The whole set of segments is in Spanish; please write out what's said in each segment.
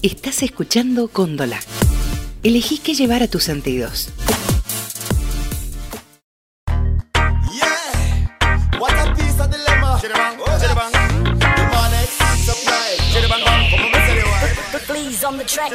Estás escuchando Cóndola. Elegí qué llevar a tus sentidos. Please on the track.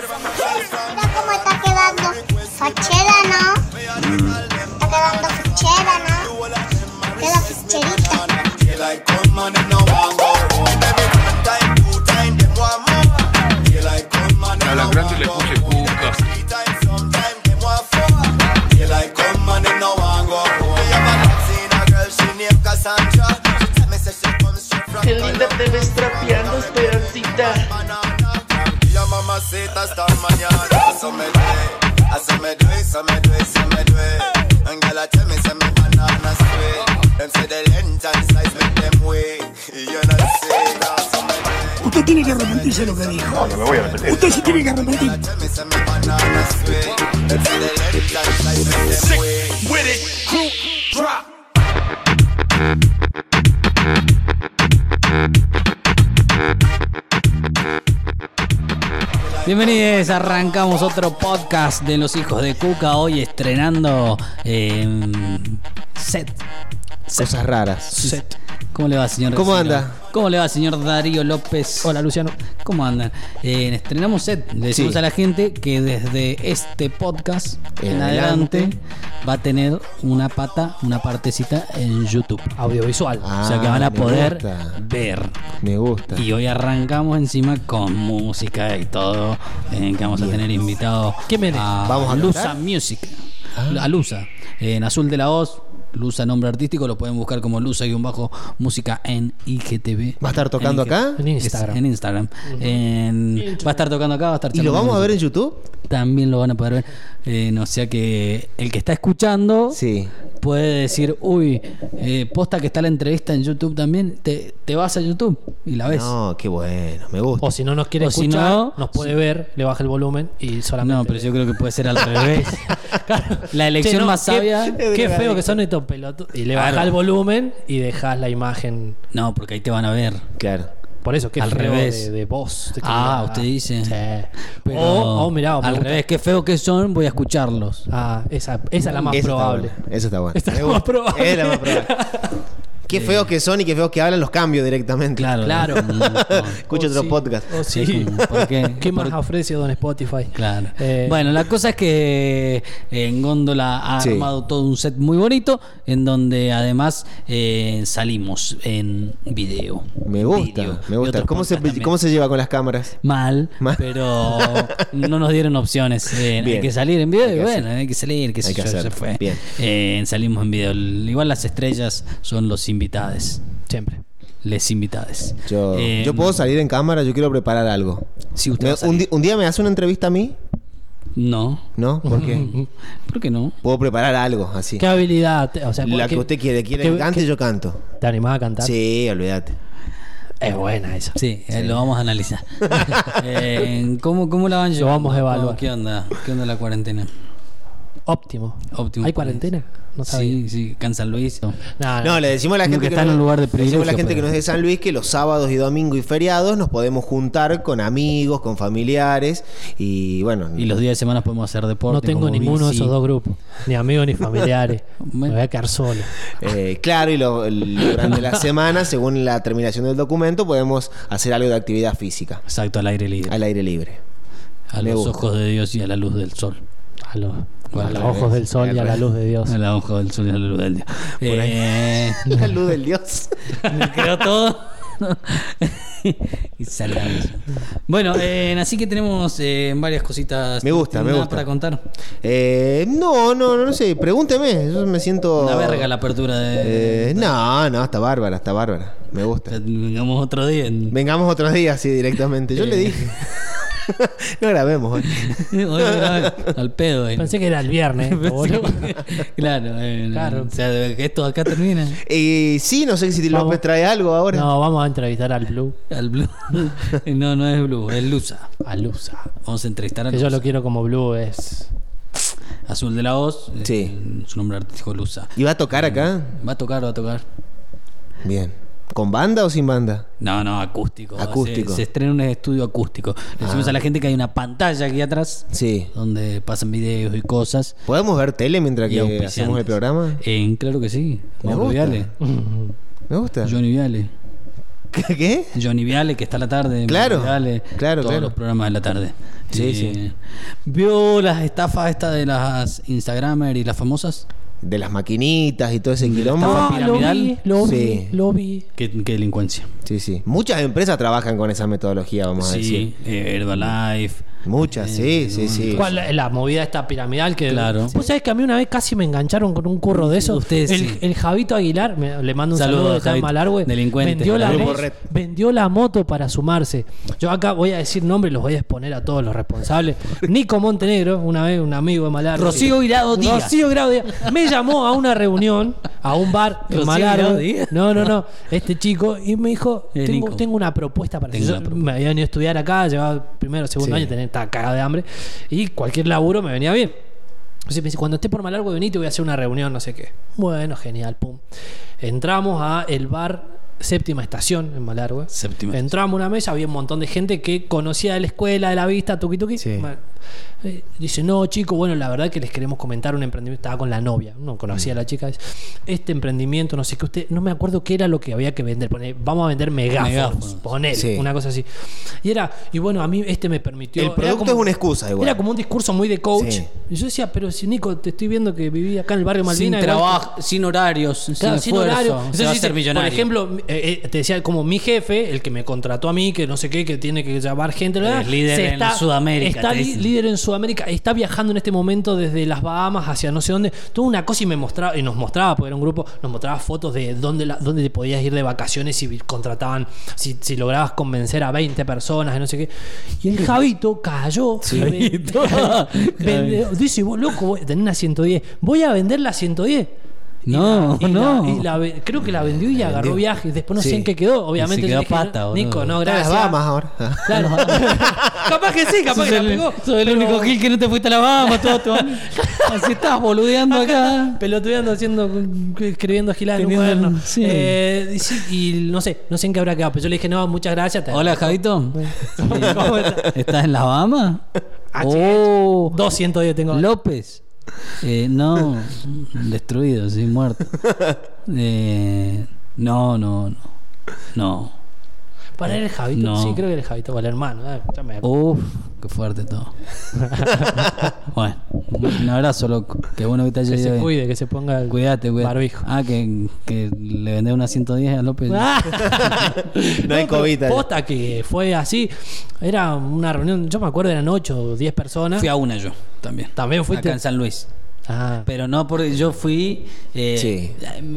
Que dijo. Usted se tiene que arrepentir. Me, me. With it, crew, drop. Bienvenidos, arrancamos otro podcast de los hijos de Cuca, hoy estrenando eh, set. Cosas raras. Set. ¿Cómo le va, señor? ¿Cómo anda? ¿Cómo le va, señor Darío López? Hola, Luciano. ¿Cómo andan? Eh, estrenamos set. Le decimos Sí. a la gente que desde este podcast en, En adelante, adelante. va a tener una pata, una partecita en YouTube. Audiovisual. o sea que Ah, van a poder gusta. ver. Me gusta. Y hoy arrancamos encima con música y todo. eh, que vamos a tener invitado a, ¿Vamos a Lusa cantar? Music. A Lusa. en azul de la voz. Lusa, nombre artístico, lo pueden buscar como Lusa-música en IGTV. ¿Va a estar tocando En acá? En Instagram. En Instagram. En- va a estar tocando acá, va a estar ¿Y lo vamos a ver en. YouTube? También lo van a poder ver. Eh, no sea que el que está escuchando Sí. Puede decir, uy, eh, posta que está la entrevista en YouTube también, te, te vas a YouTube y la ves. No, qué bueno, me gusta. O si no nos quiere O si no- nos puede ver, le baja el volumen y solamente. No, pero yo creo que puede ser al revés. Claro. La elección Che, no, más qué- sabia. Qué, feo que son estos pelotudos. Y le Claro. baja el volumen y dejas la imagen. No, porque ahí te van a ver. Claro. Por eso, qué Al feo revés. De, de voz. de Ah, calidad. usted dice. Sí. Pero o, o mirá, al gusta- revés, qué feo que son, voy a escucharlos. Ah, esa, esa es la más Esa está probable. buena, Eso está bueno. Esta es la más probable. Es la más probable. Qué feos que son y qué feos que hablan, los cambio directamente. Claro, Claro. Escucho otro sí, podcast. o sí. Sí, ¿por qué? ¿Qué más Por- ofrece Don Spotify? Claro. Eh, bueno, la cosa es que eh, en Góndola ha Sí. armado todo un set muy bonito, en donde además eh, salimos en video. Me gusta, Video me gusta. ¿Cómo se, también. ¿Cómo se lleva con las cámaras? Mal, Mal. pero no nos dieron opciones. Eh, hay Bien. que salir en video Hay y que bueno, hacer. hay que salir, qué sé Hay que yo, hacer. se fue. Bien. Eh, salimos en video. Igual las estrellas son los invitados. Siempre. Les invitados. Yo, Eh, yo puedo salir en cámara, yo quiero preparar algo. Si usted Me- un, un día me hace una entrevista a mí, No. ¿no? ¿Por qué? ¿Por qué no? Puedo preparar algo así. ¿Qué habilidad? O sea, La ¿qué- que usted quiere. ¿Quiere que cante? Yo canto. ¿Te animás a cantar? Sí, olvídate. Es buena esa. Sí, eh, lo vamos a analizar. Eh, ¿cómo, ¿Cómo la van Lo llevando? vamos a evaluar. ¿Cómo- ¿Qué onda? ¿Qué onda la cuarentena? Óptimo. Óptimo. ¿Hay cuarentena? No sabía. Sí, sí, acá en San Luis. No, No, le decimos a la gente que está en no- un lugar de le decimos a la privilegio, gente que no es de San Luis que los sábados y domingos y feriados nos podemos juntar con amigos, con familiares y bueno. Y los días de semana podemos hacer deporte. no tengo ninguno de esos dos grupos. Ni amigos ni familiares. Me voy a quedar solo. eh, claro, y lo- el- durante la semana, según la terminación del documento, podemos hacer algo de actividad física Exacto, al aire libre. al aire libre. a me los gusta. ojos de Dios y a la luz del sol. A los, a los ojos del sol y a la luz de Dios. A los ojos del sol y a la luz del Dios. Eh, La luz del Dios. me quedó todo. y. Bueno, eh, así que tenemos eh, varias cositas. Me gusta, me ¿Nada gusta. para contar. Eh, no, no, no, sé. Pregúnteme. Yo me siento. Una verga la apertura de. Eh, no, no, está bárbara, está bárbara. Me gusta. Vengamos otro día. en- Vengamos otros días, sí, directamente. Yo Eh. le dije. no grabemos hoy. Hoy grabé al pedo. eh. Pensé que era el viernes. boludo. claro, eh, Claro. O sea, que esto acá termina. Eh, sí, no sé si Vamos. López trae algo ahora. No, vamos a entrevistar al Blue. Al Blue. no, no es Blue, es Lusa. A Lusa. Vamos a entrevistar a Que yo Lusa. lo quiero como Blue es. Azul de la Voz. Sí. eh, su nombre artístico Lusa. ¿Y va a tocar acá? Va a tocar, va a tocar. Bien. ¿Con banda o sin banda? No, no, acústico. Acústico. Se, se estrena un estudio acústico. Le decimos Ah. a la gente que hay una pantalla aquí atrás Sí. donde pasan videos y cosas. ¿Podemos ver tele mientras y que hacemos el programa? Eh, claro que sí. Me Mauro gusta. Viale. Me gusta. Johnny Viale. ¿Qué? Johnny Viale, que está a la tarde. Claro, Viale, claro, Todos claro. los programas de la tarde. Sí, Eh, sí. ¿Vio las estafas estas de las Instagramers y las famosas? De las maquinitas y todo ese estafa quilombo. pi- Ah, lo piramidal. vi, lo vi, Sí. lo vi. ¿Qué, qué delincuencia? Sí, sí. Muchas empresas trabajan con esa metodología, vamos a decir. Sí, eh, Herbalife. Muchas, sí, sí, sí. ¿Cuál, la, la movida esta piramidal que Claro. Vos sabés que a mí una vez casi me engancharon con un curro de eso. Ustedes el, sí. el Javito Aguilar, me- le mando un Saludo de Tan Javito, Malargüe. delincuente. Vendió la, Grupo mo- Red. vendió la moto para sumarse. Yo acá voy a decir nombres, los voy a exponer a todos los responsables. Nico Montenegro, una vez un amigo de Malargüe. Rocío Guirado Díaz. Rocío Guirado Díaz. Me llamó a una reunión, a un bar en Rocío Malargüe. Guirado Díaz. No, no, no. Este chico, y me dijo: Eh, tengo, Nico. tengo una propuesta para Tengo Yo una propuesta. Me había venido a estudiar acá, llevaba primero, segundo Sí. año, tenía, estaba cagado de hambre. Y cualquier laburo me venía bien. Entonces me dice, cuando esté por Malargüe, vení, te voy a hacer una reunión, no sé qué. Bueno, genial, pum. Entramos a el bar Séptima Estación en Malargüe. Séptima Entramos a una mesa, había un montón de gente que conocía de la escuela, de la vista, tuki tuki. Sí. Bueno, eh, dice, no, chico, bueno, la verdad que les queremos comentar un emprendimiento. Estaba con la novia, no conocía a la chica. dice, Este emprendimiento, no sé qué, usted, no me acuerdo qué era lo que había que vender. Vamos a vender megáfonos, Megáfonos. poner, Sí. una cosa así. Y era, y bueno, a mí este me permitió. El producto como- es una excusa igual. Era como un discurso muy de coach. Sí. Y yo decía, pero si Nico, te estoy viendo que viví acá en el barrio Sin Malvina. igual trabajo, sin horarios, Claro, sin sin esfuerzo. horario. se va a ser millonario. Por ejemplo, eh, eh, te decía como mi jefe, el que me contrató a mí, que no sé qué, que tiene que llamar gente. Es líder se en Sudamérica, Está li-. Líder en Sudamérica. Está viajando en este momento desde las Bahamas hacia no sé dónde. Toda una cosa y me mostraba, y nos mostraba, porque era un grupo, nos mostraba fotos de dónde, la- dónde te podías ir de vacaciones si contrataban, si, si lograbas convencer a 20 personas, y no sé qué. Y el Javito cayó. Javito. Vende- dice, vos loco, voy- tenés una 110. Voy a vender la 110. Y No, la- y no. la- y la creo que la vendió y agarró vendió. viajes. Después no sé en qué quedó. Obviamente Se yo quedó dije, pata, boludo. Nico, no, en las gracias. Bahamas ahora. Claro. capaz que sí, capaz que la el, pegó. sos el pero- único Gil que no te fuiste a la Bahamas todo tu año. Así estás boludeando acá. Pelotudeando, haciendo, escribiendo gilada en un Teniendo- cuaderno. sí. Eh, y, sí, y no sé, no sé en qué habrá quedado. Pero yo le dije, no, muchas gracias. Hola. Javito. ¿Cómo estás? ¿Estás en la Bahamas? Ah, Oh, 210 tengo. López. Eh, no, destruido, sí, muerto. Eh, no, no, no. No. Para el Javito, No. sí, creo que era el Javito, o el hermano. eh, ya me acuerdo. Uf, qué fuerte todo. bueno, un abrazo, loco. Qué bueno que te haya que se bien. cuide, que se ponga el Cuídate, cuídate. barbijo. Ah, que, que le vendés una 110 a López. Ah. No hay COVID. Posta que fue así. Era una reunión, yo me acuerdo, eran 8 o 10 personas. Fui a una yo también. También fuiste. Acá en San Luis. Ah. Pero no porque yo fui. eh, Sí.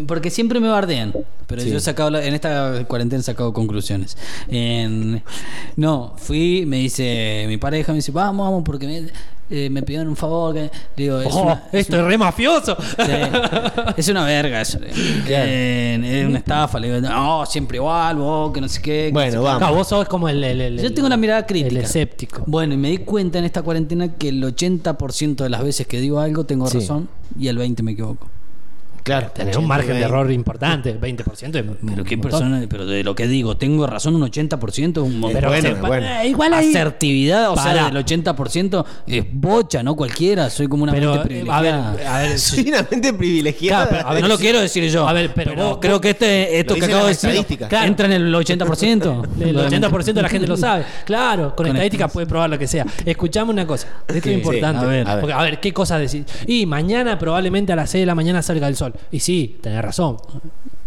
Porque siempre me bardean. Pero Sí. yo he sacado. la- en esta cuarentena he sacado conclusiones. En- no, fui, me dice. Mi pareja me dice, vamos, vamos, porque me, eh, me pidieron un favor. Que, le digo, es Oh, una- es esto es re mafioso. Sí. Es una verga eso. Eh, es una estafa. Le digo, no, siempre igual, vos, que no sé qué. que Bueno, no sé qué". vamos. Claro, vos sos como el, el- el- Yo tengo una mirada crítica. El escéptico. Bueno, y me di cuenta en esta cuarentena que el 80% de las veces que digo algo tengo Sí. razón y el 20% me equivoco. Claro. Tenés un margen de error importante, 20%. es Pero qué persona, pero de lo que digo, tengo razón un 80% es un montón. Pero bueno, bueno. eh, igual hay. Asertividad, o Pará. sea, del 80% es bocha, no cualquiera, soy como una Pero, mente a privilegiada. ver, a ver, Soy una mente privilegiada. Claro, pero, a ver, no lo quiero decir yo. A ver, pero vos- creo que este esto que acabo de decir estadísticas. Claro. entra en el 80%. El Lo demás- 80% de la gente lo sabe. Claro, con, Con estadística estas- puede probar lo que sea. Escuchame una cosa. Esto es importante. Sí, a ver. A ver. Porque, a ver, ¿qué cosas decís? Y mañana probablemente a las 6 de la mañana salga el sol. Y sí, tenés razón.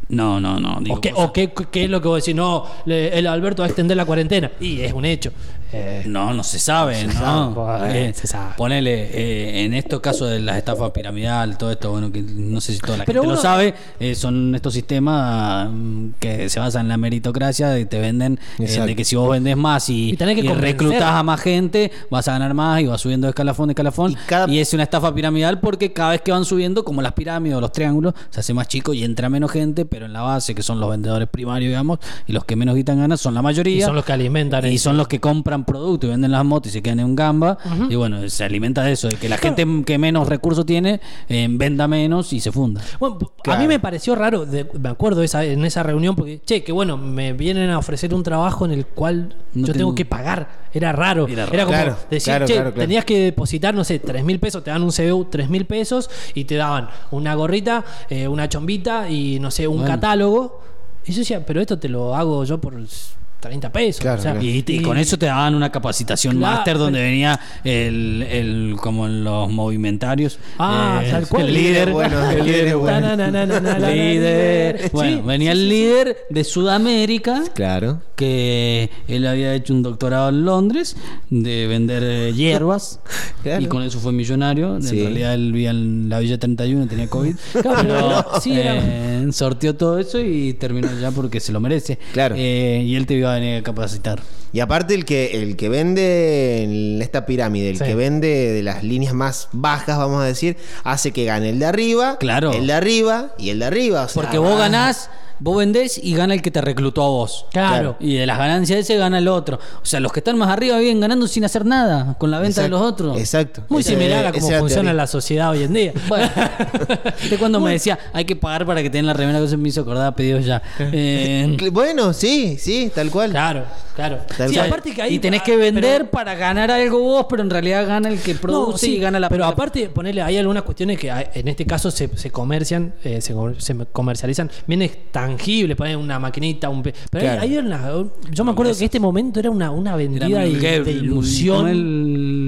No, no, no. digo ¿O, qué, cosas- o qué, qué es lo que vos decís? No, le- el Alberto va a extender la cuarentena. Y es un hecho. Eh, No, no se sabe, Se ¿no? sabe, Eh, se sabe. Ponele, eh, en estos casos de las estafas piramidal, todo esto, bueno, que no sé si toda la Pero gente uno- lo sabe, eh, son estos sistemas mm, que se basan en la meritocracia y te venden eh, de que si vos vendés más y, Y tenés que y reclutás a más gente, vas a ganar más y vas subiendo de escalafón de escalafón. Y cada- Y es una estafa piramidal porque cada vez que van subiendo, como las pirámides o los triángulos, se hace más chico y entra menos gente, pero en la base, que son los vendedores primarios, digamos, y los que menos guitan ganas son la mayoría. y son los que alimentan Y son los que compran compran producto y venden las motos y se quedan en un gamba. Y bueno, se alimenta de eso, de que la gente que menos recursos tiene eh, venda menos y se funda. Bueno, a mí me pareció raro, de- me acuerdo esa, en esa reunión, porque, che, que bueno, me vienen a ofrecer un trabajo en el cual No yo tengo- que pagar. Era raro. Era como Claro, decir, claro, che, claro, claro. tenías que depositar, no sé, tres mil pesos, te dan un CBU, tres mil pesos, y te daban una gorrita, eh, una chombita y, no sé, un Bueno. catálogo. Y yo decía, pero esto te lo hago yo por 30 pesos. Claro, o sea, claro. Y, y con eso te daban una capacitación Claro, máster donde pero- venía el, el como en los movimentarios. Ah, eh, tal cual. El líder. Bueno, el líder es bueno. Líder. Bueno, Sí, venía sí, el líder de Sudamérica. Claro. que él había hecho un doctorado en Londres de vender eh, hierbas Claro. y con eso fue millonario. En realidad él vivía en la Villa 31, tenía COVID. Claro, pero sí, era- eh, sorteó todo eso y terminó ya porque se lo merece. Claro. Eh, y él te iba a venir a capacitar. Y aparte el que el que vende en esta pirámide, el Sí. que vende de las líneas más bajas, vamos a decir, hace que gane el de arriba, Claro. el de arriba y el de arriba. o sea, Porque vos va- ganás, vos vendés y gana el que te reclutó a vos. Claro. Y de las ganancias de ese gana el otro. O sea, los que están más arriba vienen ganando sin hacer nada con la venta de los otros. Exacto. Muy similar a cómo funciona teoría. la sociedad hoy en día. Bueno, de cuando me decía hay que pagar para que te den la remera, que se me hizo acordar a pedidos ya. Eh, Bueno, sí, sí, tal cual. Claro, claro. Tal Sí, cual. aparte que ahí, y tenés que vender pero- para ganar algo vos, pero en realidad gana el que produce No, sí, y gana la Pero aparte, ponerle, hay algunas cuestiones que en este caso se, se comercian, eh, se, comer- se comercializan bienes tangibles, poner una maquinita, un pe- Pero hay- Claro. hay, una- yo me acuerdo que este momento era una, una Era vendida de, de ¿cómo ilusión. el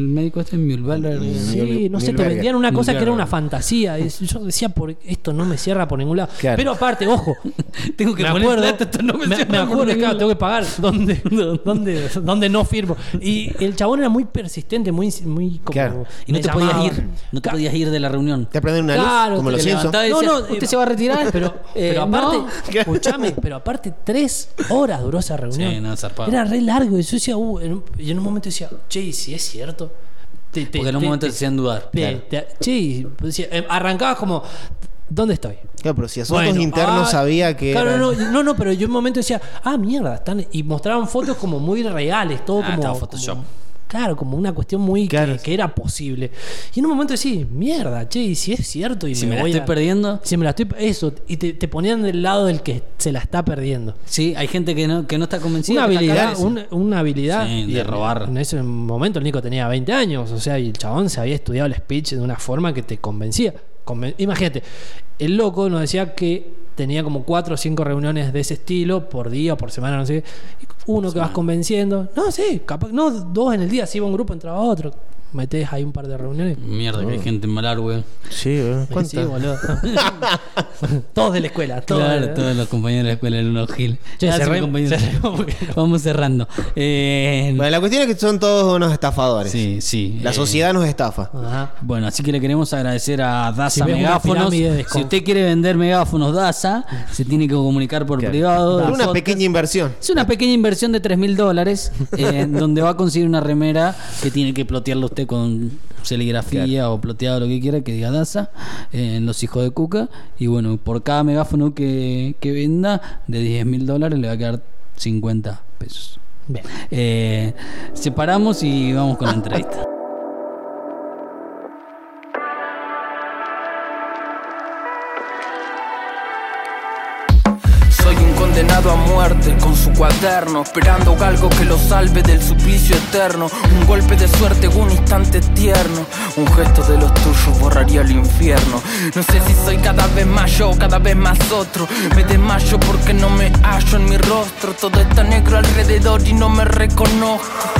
médico este Mühlberger. Sí, no sé, te vendían una cosa que era una fantasía. Yo decía, por esto no me cierra por ningún lado. Claro. Pero aparte, ojo, Tengo que me poner acuerdo, plata, esto no me me, cierra me acuerdo, claro, tengo que pagar. ¿Dónde, dónde, dónde no firmo? Y el chabón era muy persistente, muy, muy como. Claro. Y no te podías llamaba. ir, no te podías ir de la reunión. Te prenden una Claro, luz, como los Simpsons. No, no, ¿usted eh, se va a retirar? Pero, Eh, pero no. escuchame, pero aparte, tres horas duró esa reunión. Sí, no, zarpado. Era re largo. Y yo decía, uh, en un- y en un momento decía, che, ¿y si es cierto? Te- te- Porque en un te- momento te hacían dudar. te- Claro. te- che, decía, eh, arrancabas como, ¿dónde estoy? Claro, pero si asuntos Bueno, internos ah, sabía que. Claro, no, no, no, pero yo en un momento decía, ah, mierda, están. Y mostraban fotos como muy reales, todo Ah, como. Photoshop. como- claro, como una cuestión muy. que- Claro. Que, era posible. Y en un momento decía, mierda, che, y si es cierto. Y Si me la voy estoy a- perdiendo. Si me la estoy. Eso, y te, te ponían del lado del que se la está perdiendo. Sí, hay gente que no, que no está convencida. Una habilidad, cagada. una, habilidad Sí, y de en- robar. En ese momento el Nico tenía 20 años, o sea, y el chabón se había estudiado el speech de una forma que te convencía. Conven- Imagínate, el loco nos decía que tenía como cuatro o cinco reuniones de ese estilo por día o por semana, no sé Uno que vas convenciendo. No, sí, capaz, no, dos en el día, si iba un grupo, entraba otro. Metés ahí un par de reuniones. Mierda, que hay gente en Malar, güey. Sí, ¿eh? Sí, boludo. todos de la escuela, todos. Claro, todos los compañeros de la escuela eran unos gil. Ah, Vamos cerrando. Eh, Bueno, la cuestión es que son todos unos estafadores. sí, sí. La eh, sociedad nos estafa. Ajá. Bueno, así que le queremos agradecer a DASA Si Megáfonos. Si usted quiere vender megáfonos DASA, se tiene que comunicar por Claro. privado. Del una podcast. pequeña inversión. Es una pequeña inversión de 3 mil dólares, eh, donde va a conseguir una remera que tiene que plotearlo usted con serigrafía o ploteado lo que quiera, que diga DASA, eh, en los hijos de Cuca. Y bueno, por cada megáfono que, que venda, de 10 mil dólares le va a quedar 50 pesos. Bien. Eh, separamos y vamos con la entrevista. Condenado a muerte con su cuaderno, esperando algo que lo salve del suplicio eterno. Un golpe de suerte, un instante tierno. Un gesto de los tuyos borraría el infierno. No sé si soy cada vez más yo, cada vez más otro. Me desmayo porque no me hallo en mi rostro. Todo está negro alrededor y no me reconozco.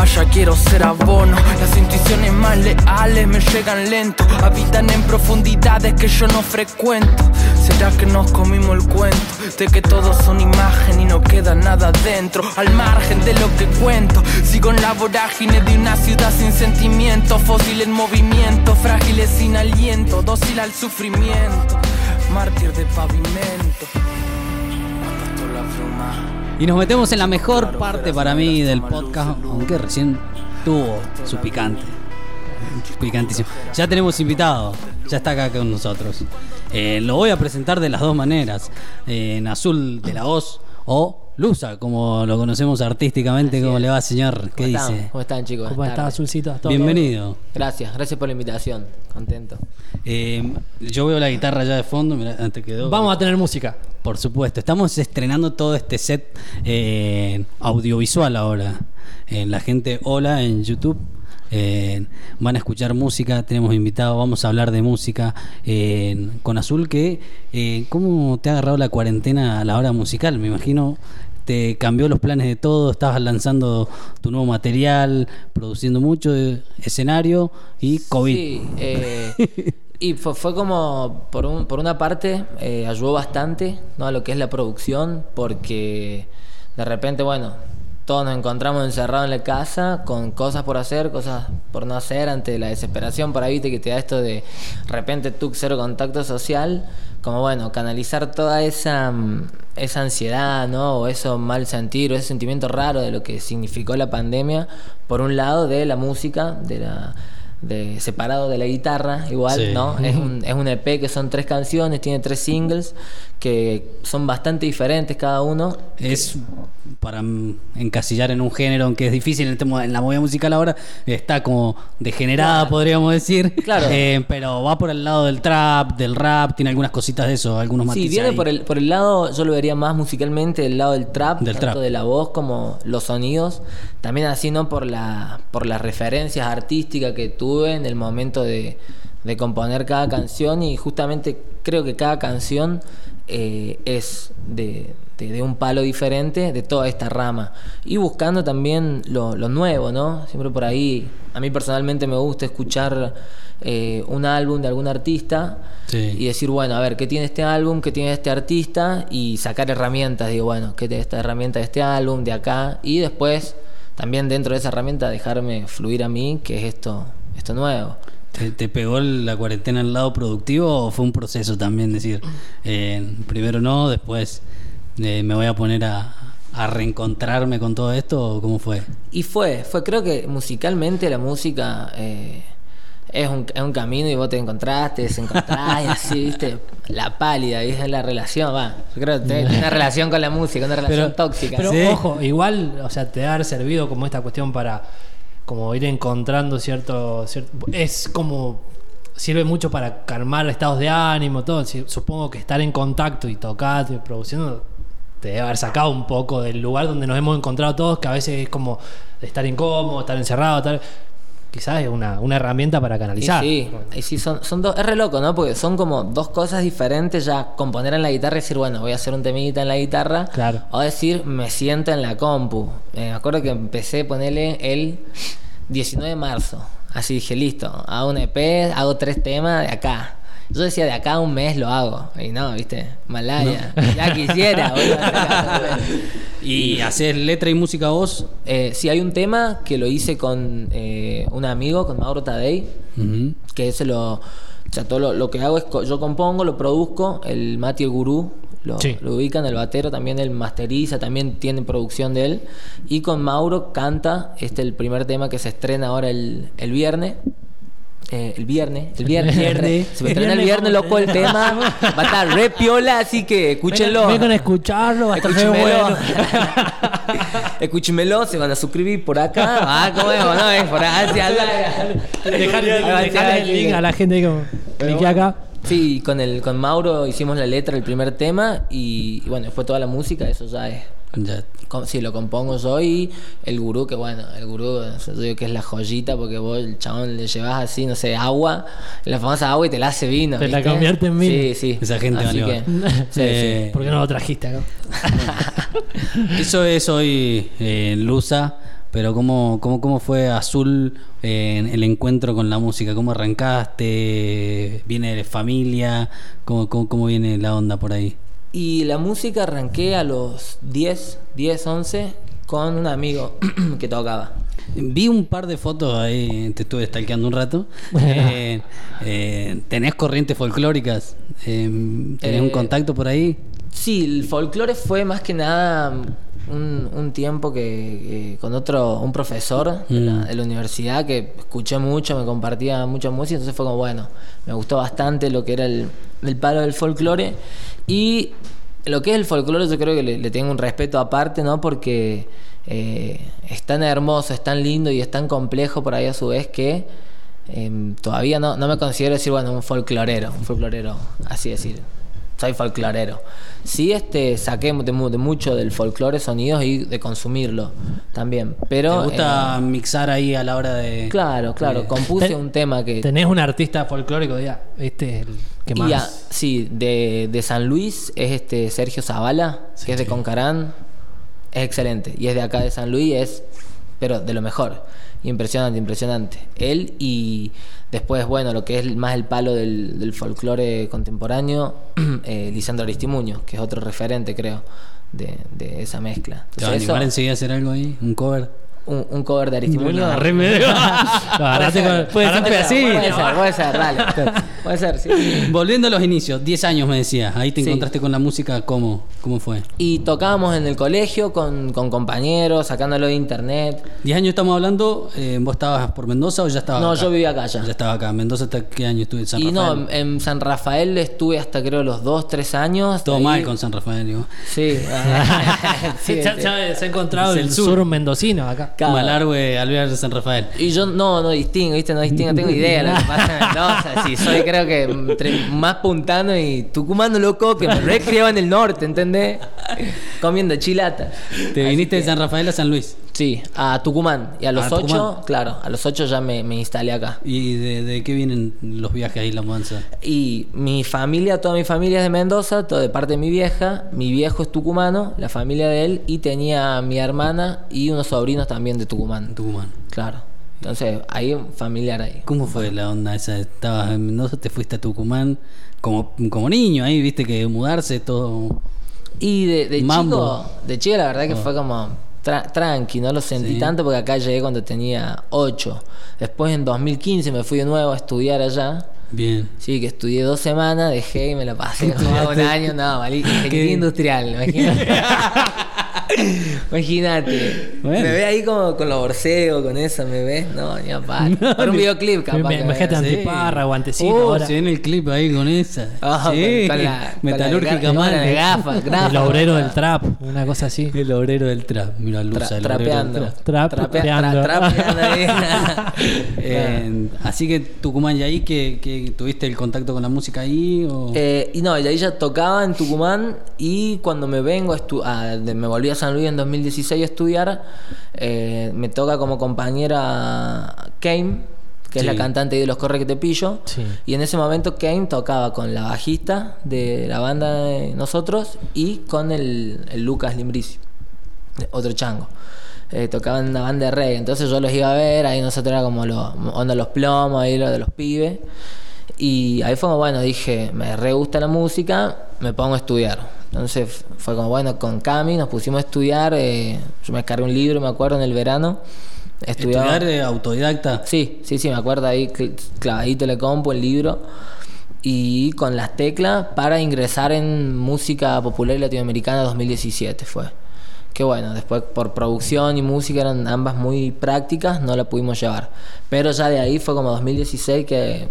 Vaya quiero ser abono. Las intuiciones más leales me llegan lento. Habitan en profundidades que yo no frecuento. ¿Será que nos comimos el cuento? De que todos son imagen y no queda nada dentro Al margen de lo que cuento Sigo en la vorágine de una ciudad sin sentimiento. Fósil en movimiento, frágiles sin aliento Dócil al sufrimiento. Mártir de pavimento. La pluma Y nos metemos en la mejor parte para mí del podcast, aunque recién tuvo su picante. Picantísimo. Ya tenemos invitado, ya está acá con nosotros. Eh, lo voy a presentar de las dos maneras. Eh, en azul de la voz o Lusa, como lo conocemos artísticamente, Así ¿cómo es. le va, señor? ¿Qué ¿Cómo están? dice? ¿Cómo están, chicos? ¿Cómo tardes. Azulcito? ¿Todo Bienvenido. Gracias, gracias por la invitación. Contento. Eh, yo veo la guitarra ya de fondo, mirá, te quedó. Vamos a tener música. Por supuesto, estamos estrenando todo este set eh, audiovisual ahora. Eh, la gente, hola en YouTube. eh, van a escuchar música, tenemos invitados, vamos a hablar de música eh, con Azul. Que, eh, ¿Cómo te ha agarrado la cuarentena a la hora musical? Me imagino te cambió los planes de todo, estabas lanzando tu nuevo material, produciendo mucho eh, escenario y COVID. Sí, eh, y fue, fue como, por, un- por una parte, eh, ayudó bastante ¿no? a lo que es la producción, porque de repente, bueno, todos nos encontramos encerrados en la casa con cosas por hacer, cosas por no hacer, ante la desesperación por ahí, que te da esto de, de repente tú cero contacto social, como bueno, canalizar toda esa, mm, esa ansiedad, ¿no? O eso mal sentir, o ese sentimiento raro de lo que significó la pandemia, por un lado de la música, de la de separado de la guitarra, igual, Sí. ¿no? Es un, es un EP que son tres canciones, tiene tres singles que son bastante diferentes cada uno. es para encasillar en un género aunque es difícil en, mo- en la movida musical ahora está como degenerada podríamos decir Claro. Eh, pero va por el lado del trap del rap tiene algunas cositas de eso algunos Sí, matices viene ahí. por el, por el lado, yo lo vería más musicalmente, el lado del trap, Del tanto trap. de la voz como los sonidos. También así, ¿no? Por, la, por las referencias artísticas que tuve en el momento de, de componer cada canción y justamente creo que cada canción eh, es de, de- de un palo diferente de toda esta rama. Y buscando también lo, lo nuevo, ¿no? Siempre por ahí, a mí personalmente me gusta escuchar eh, un álbum de algún artista Sí. y decir, bueno, a ver, ¿qué tiene este álbum? ¿Qué tiene este artista? Y sacar herramientas, digo, bueno, ¿qué tiene esta herramienta de este álbum, de acá? Y después, también dentro de esa herramienta, dejarme fluir a mí, que es esto, esto nuevo. ¿Te, te pegó la cuarentena al lado productivo o fue un proceso también decir eh, primero no después eh, me voy a poner a, a reencontrarme con todo esto o cómo fue Y fue, fue creo que musicalmente la música eh, es, un, es un camino y vos te encontraste, desencontrás y así, viste, la pálida, ¿viste? la relación, va. Yo creo que tenés una relación con la música, una relación tóxica. Pero Sí. ojo, igual, o sea, te haber servido como esta cuestión para como ir encontrando cierto, es como sirve mucho para calmar estados de ánimo, todo. Supongo que estar en contacto y tocando y produciendo te debe haber sacado un poco del lugar donde nos hemos encontrado todos, que a veces es como estar incómodo, estar encerrado, estar quizás es una, una herramienta para Y canalizar. sí, y sí son, son dos, es re loco, ¿no? Porque son como dos cosas diferentes ya, componer en la guitarra y decir, bueno, voy a hacer un temita en la guitarra, Claro. o decir, me siento en la compu. Eh, me acuerdo que empecé a ponerle el 19 de marzo, así dije, listo, hago un EP, hago tres temas de acá. Yo decía, de acá a un mes lo hago. Y no, viste, Malaya. Ya quisiera, boludo. y haces letra y música vos Eh, sí, hay un tema que lo hice con eh, un amigo, con Mauro Tadei, que ese lo. O sea, todo lo, lo que hago es co- yo compongo, lo produzco, el Mati el Gurú lo, Sí. lo ubican, el batero también él masteriza, también tiene producción de él. Y con Mauro canta, este el primer tema que se estrena ahora el, el viernes. Eh, el viernes, el viernes, Viernes. se me El estrena el viernes, loco, el tema va a estar re piola, así que escúchenlo. Vengan, a escucharlo, va a estar bueno. Escúchemelo, se van a suscribir por acá. Ah, ¿cómo es? No, es por acá. Dejar, el link a la gente como acá. Sí, con el con Mauro hicimos la letra del primer tema y, y bueno, después toda la música, eso ya es. Ya. Sí, lo compongo yo y el gurú, que bueno, el gurú, yo digo que es la joyita porque vos, el chabón, le llevas así, no sé, agua, la famosa agua y te la hace vino. Te la convierte en vino. Sí, sí. Esa gente Así que, sí, Eh, sí. ¿Por qué no lo trajiste acá? Eso es hoy eh, en Lusa, pero ¿cómo, cómo, cómo fue Azul eh, en el encuentro con la música? ¿Cómo arrancaste? ¿Viene de familia? ¿Cómo, cómo, cómo viene la onda por ahí? Y la música arranqué a los 10, 10, 11 con un amigo que tocaba. Vi un par de fotos ahí, te estuve stalkeando un rato. Eh, eh, ¿Tenés corrientes folclóricas? Eh, ¿Tenés un contacto por ahí? Sí, el folclore fue más que nada un, un tiempo que, que con otro, un profesor de, la, Mm. de la universidad que escuché mucho, me compartía mucha música, entonces fue como, bueno, me gustó bastante lo que era el, el palo del folclore y Lo que es el folclore yo creo que le, le tengo un respeto aparte, ¿no? Porque eh, es tan hermoso, es tan lindo y es tan complejo por ahí a su vez que eh, todavía no, no me considero decir, bueno, un folclorero, un folclorero, así decir. Soy folclorero. Sí, este, saqué de, mu- de mucho del folclore sonidos y de consumirlo también. Pero ¿Te gusta eh, mixar ahí a la hora de. claro, claro, de- compuse Ten- un tema que Tenés un artista folclórico, ya, este es el que más. y a- sí, de, de San Luis es este Sergio Zavala, que es de Concarán. Es excelente. Y es de acá de San Luis, es pero de lo mejor. Impresionante, impresionante. Él y después, bueno, lo que es más el palo del, del folclore contemporáneo, eh, Lisandro Aristimuño, que es otro referente, creo, de, de esa mezcla. ¿Te a Entonces, eso, enseguida a hacer algo ahí? ¿Un cover? Un, un cover de Aristimuño. Lo agarré medio. Lo agarraste con- Puede ser, agarraste puede así. ser, puede ser, puede ser, dale. Puede ser, sí. Volviendo a los inicios, 10 años me decías. Ahí te Sí. encontraste con la música, ¿cómo? ¿Cómo fue? Y tocábamos en el colegio con, con compañeros, sacándolo de internet. 10 años estamos hablando, eh, ¿vos estabas por Mendoza o ya estabas No, acá? yo vivía acá ya. Ya estaba acá. ¿Mendoza hasta qué año estuve en San y Rafael? no, en San Rafael estuve hasta creo los 2, 3 años. Todo Ahí- mal con San Rafael, digo. Sí. sí, sí. se ha encontrado el sur, sur. mendocino acá. Claro. Malargüe, Alvear de San Rafael. Y yo no, no distingo, ¿viste? No distingo, no tengo idea de lo que pasa en Mendoza. Si soy, creo que entre más puntano y tucumano loco que me recriaba en el norte, ¿entendés? Comiendo chilata. Te Así viniste de San Rafael a San Luis. Sí, a Tucumán. Y a los A 8, Tucumán. claro, a los 8 ya me, me instalé acá. ¿Y de, de qué vienen los viajes ahí, la mudanza? Y mi familia, toda mi familia es de Mendoza, todo de parte de mi vieja. Mi viejo es tucumano, la familia de él, y tenía mi hermana y unos sobrinos también de Tucumán. Tucumán. Claro. Entonces, ahí familiar ahí. ¿Cómo fue la onda esa? Estabas en Mendoza, te fuiste a Tucumán como, como niño ahí, viste que mudarse todo. Y de, de Mambo. chico, de chico la verdad que fue como tra- tranqui, no lo sentí Sí. tanto porque acá llegué cuando tenía 8. Después en 2015 me fui de nuevo a estudiar allá. Bien. Sí, que estudié dos semanas, dejé y me la pasé como un año, no, malí, ¿Qué? ingeniería industrial, imagínate. Imagínate. Bueno. Me ve ahí como con los borseos, con eso, me ves. No, ni a palo. Para un videoclip, capaz. Me- Imagínate antiparra, guantecito. Oh, ahora. se ve en el clip ahí con esa. Ah, sí, con la- con metalúrgica la- mal. con la gafa, grafa. El obrero del trap, una cosa así. El obrero del trap. Mira, Tra- el trapeando. del trap. Trapea- Trapeando. tra- trapeando ahí. Eh, así que Tucumán y ahí que, que tuviste el contacto con la música ahí o Eh, y no, y ahí ya tocaba en Tucumán y cuando me vengo, a de- me volví a San Luis en 2016 a estudiar, eh, me toca como compañera Kane, que es la cantante de Los Corre que te pillo. Sí. Y en ese momento Kane tocaba con la bajista de la banda de nosotros y con el, el Lucas Limbrisi, otro chango. Eh, tocaban en una banda de reggae, entonces yo los iba a ver, ahí nosotros era como los, onda los plomos, ahí lo de los pibes. Y ahí fue como, bueno, dije, me re gusta la música, me pongo a estudiar. Entonces fue como, bueno, con Cami nos pusimos a estudiar, eh, yo me cargué un libro, me acuerdo, en el verano. Estudiaba- estudiar eh, autodidacta. Sí, sí, sí, me acuerdo ahí, cl- clavadito le compo el libro. Y con las teclas para ingresar en música popular latinoamericana 2017 fue. Que bueno, después por producción y música eran ambas muy prácticas, no la pudimos llevar. Pero ya de ahí fue como 2016 que,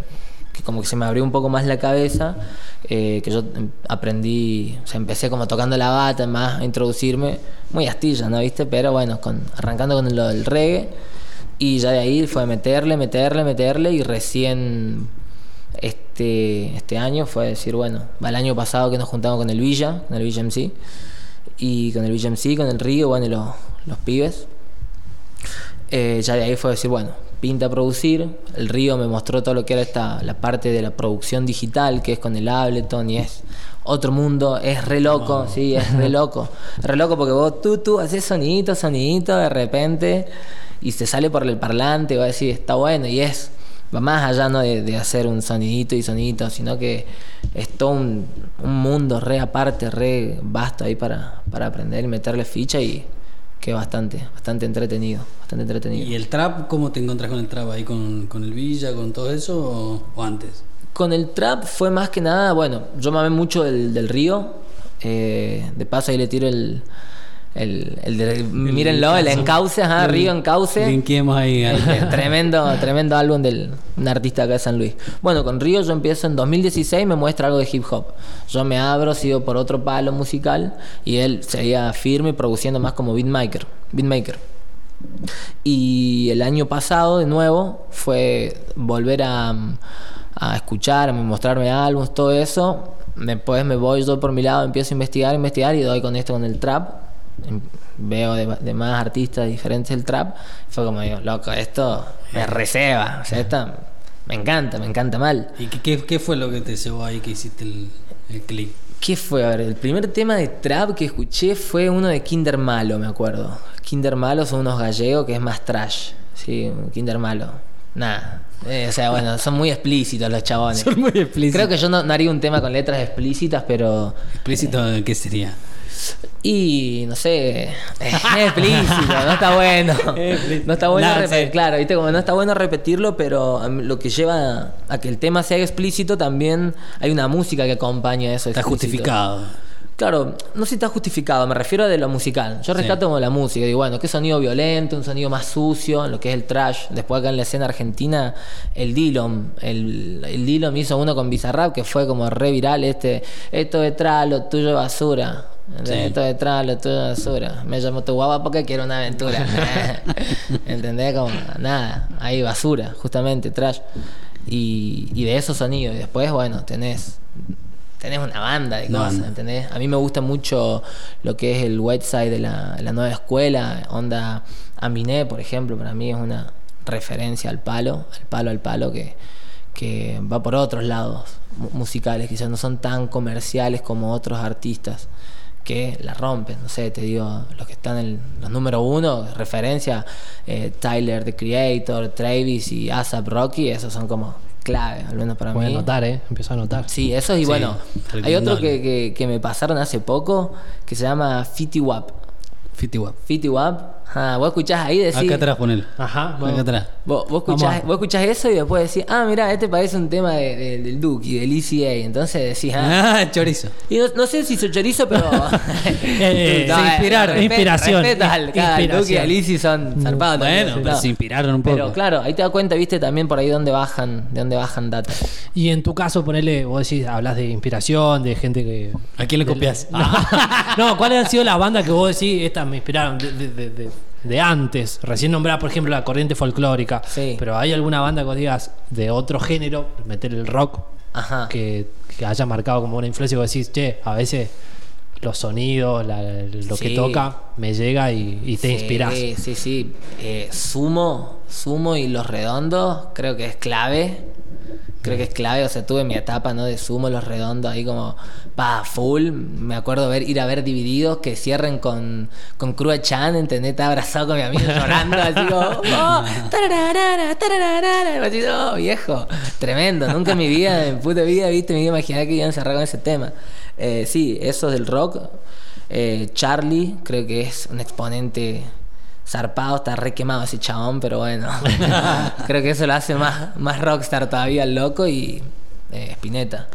como que se me abrió un poco más la cabeza, eh, que yo em- aprendí, o empecé como tocando la bata, más a introducirme, muy astilla, ¿no? ¿Viste? Pero bueno, con, arrancando con lo del reggae. Y ya de ahí fue meterle, meterle, meterle y recién este, este año fue decir, bueno, el año pasado que nos juntamos con el Villa, con el Villa MC, y con el Villa MC, con el Río, bueno, y los, los pibes. Eh, ya de ahí fue decir, bueno, pinta producir. El Río me mostró todo lo que era esta, la parte de la producción digital, que es con el Ableton y es otro mundo, es re loco, sí, es re loco. Re loco porque vos tú, tú haces sonidito, sonidito de repente y se sale por el parlante y va a decir, está bueno y es, va más allá no de, de hacer un sonidito y sonidito, sino que es todo un, un mundo re aparte, re vasto ahí para, para aprender y meterle ficha y que bastante, bastante entretenido, bastante entretenido. ¿Y el trap, cómo te encontrás con el trap ahí? ¿Con, con el Villa, con todo eso o, o antes? Con el trap fue más que nada, bueno, yo mamé mucho del, del río. eh, de paso ahí le tiro el, El, el de, mírenlo, el Encauce, ajá, Río Encauce. Ahí. El- el tremendo, tremendo álbum del un artista acá de San Luis. Bueno, con Río yo empiezo en 2016, me muestra algo de hip hop. Yo me abro, sigo por otro palo musical y él seguía firme produciendo más como beatmaker. beatmaker. Y el año pasado, de nuevo, fue volver a, a escuchar, a mostrarme álbumes, todo eso. Después me voy yo por mi lado, empiezo a investigar, investigar y doy con esto, con el trap. Veo de, de más artistas diferentes el trap. Fue como digo, loco, esto me receba. O sea, esto me encanta, me encanta mal. ¿Y qué, qué, fue lo que te llevó ahí que hiciste el, el clip? ¿Qué fue? A ver, el primer tema de trap que escuché fue uno de Kinder Malo, me acuerdo. Kinder Malo son unos gallegos que es más trash. Sí, Kinder Malo. Nada. Eh, o sea, bueno, son muy explícitos los chabones. Son muy explícitos. Creo que yo no, no haría un tema con letras explícitas, pero. ¿Explícito qué sería? Y no sé, es explícito, no está bueno. No está bueno sí. claro, viste, como no está bueno repetirlo, pero lo que lleva a que el tema sea explícito también hay una música que acompaña eso. Está explícito. justificado. Claro, no sé si está justificado, me refiero a de lo musical. Yo Sí. rescato como la música, digo, bueno, qué sonido violento, un sonido más sucio, lo que es el trash. Después acá en la escena argentina, el Dillon, el, el hizo uno con Bizarrap que fue como re viral, este, esto detrás, lo tuyo basura. Sí. Esto detrás, lo tuyo basura. Me llamo tu guapa porque quiero una aventura. ¿Entendés? Como, nada, ahí basura, justamente, trash. Y, y de esos sonidos. Y después, bueno, tenés tenés una banda de cosas. ¿entendés? A mí me gusta mucho lo que es el website de la, la nueva escuela, onda Aminé, por ejemplo, para mí es una referencia al palo, al palo, al palo, que, que va por otros lados mu- musicales, quizás no son tan comerciales como otros artistas que la rompen, no sé, te digo, los que están en los número uno, referencia, eh, Tyler, The Creator, Travis y ASAP Rocky, esos son como clave, al menos para Voy a mí. anotar, ¿eh? Empiezo a anotar. Sí, eso y Sí, bueno, hay otro que, que, que me pasaron hace poco que se llama Fitty Wap. Fifty Wap. Fitty Wap, ah, vos escuchás ahí decís. Acá atrás ponelo. Ajá, Acá vamos. atrás. Vos, vos, escuchás, vos escuchás eso y después decís, ah, mira, este parece un tema de- de- del Duke y del ECA. Entonces decís, ah. Ah, chorizo. Y no, no sé si soy chorizo, pero. Eh, se inspiraron, respeto- inspiración, respeto al, cada- al Duke y al Easy son zarpados. Bueno, también, pero no. se inspiraron un poco. Pero claro, ahí te das cuenta, viste, también por ahí donde bajan, de dónde bajan data. Y en tu caso, ponele, vos decís, hablas de inspiración, de gente que. ¿A quién le copias? no, ¿cuáles han sido las bandas que vos decís, estas me inspiraron de, de- de- antes? Recién nombraba, por ejemplo, la corriente folclórica. Sí. Pero ¿hay alguna banda que vos digas de otro género, meter el rock, Ajá. que, que haya marcado como una influencia y vos decís, che, a veces los sonidos, la- lo que Sí. toca, me llega y, y te Sí, inspirás? Sí, sí. Eh, sumo, sumo y los redondos creo que es clave. Creo que es clave, o sea, tuve mi etapa, ¿no? De sumo, los redondos, ahí como, pa, full. Me acuerdo ver, ir a ver divididos que cierren con, con Crua Chan, ¿entendés? Estaba abrazado con mi amigo llorando, así como, oh, tararara, tararara. Así, oh, viejo, tremendo. Nunca en mi vida, en puta vida, viste, me iba a imaginar que iban a cerrar con ese tema. Eh, sí, eso del rock. Eh, Charlie, creo que es un exponente zarpado, está re quemado ese chabón, pero bueno. creo que eso lo hace más, más rockstar todavía el loco y eh, Spinetta.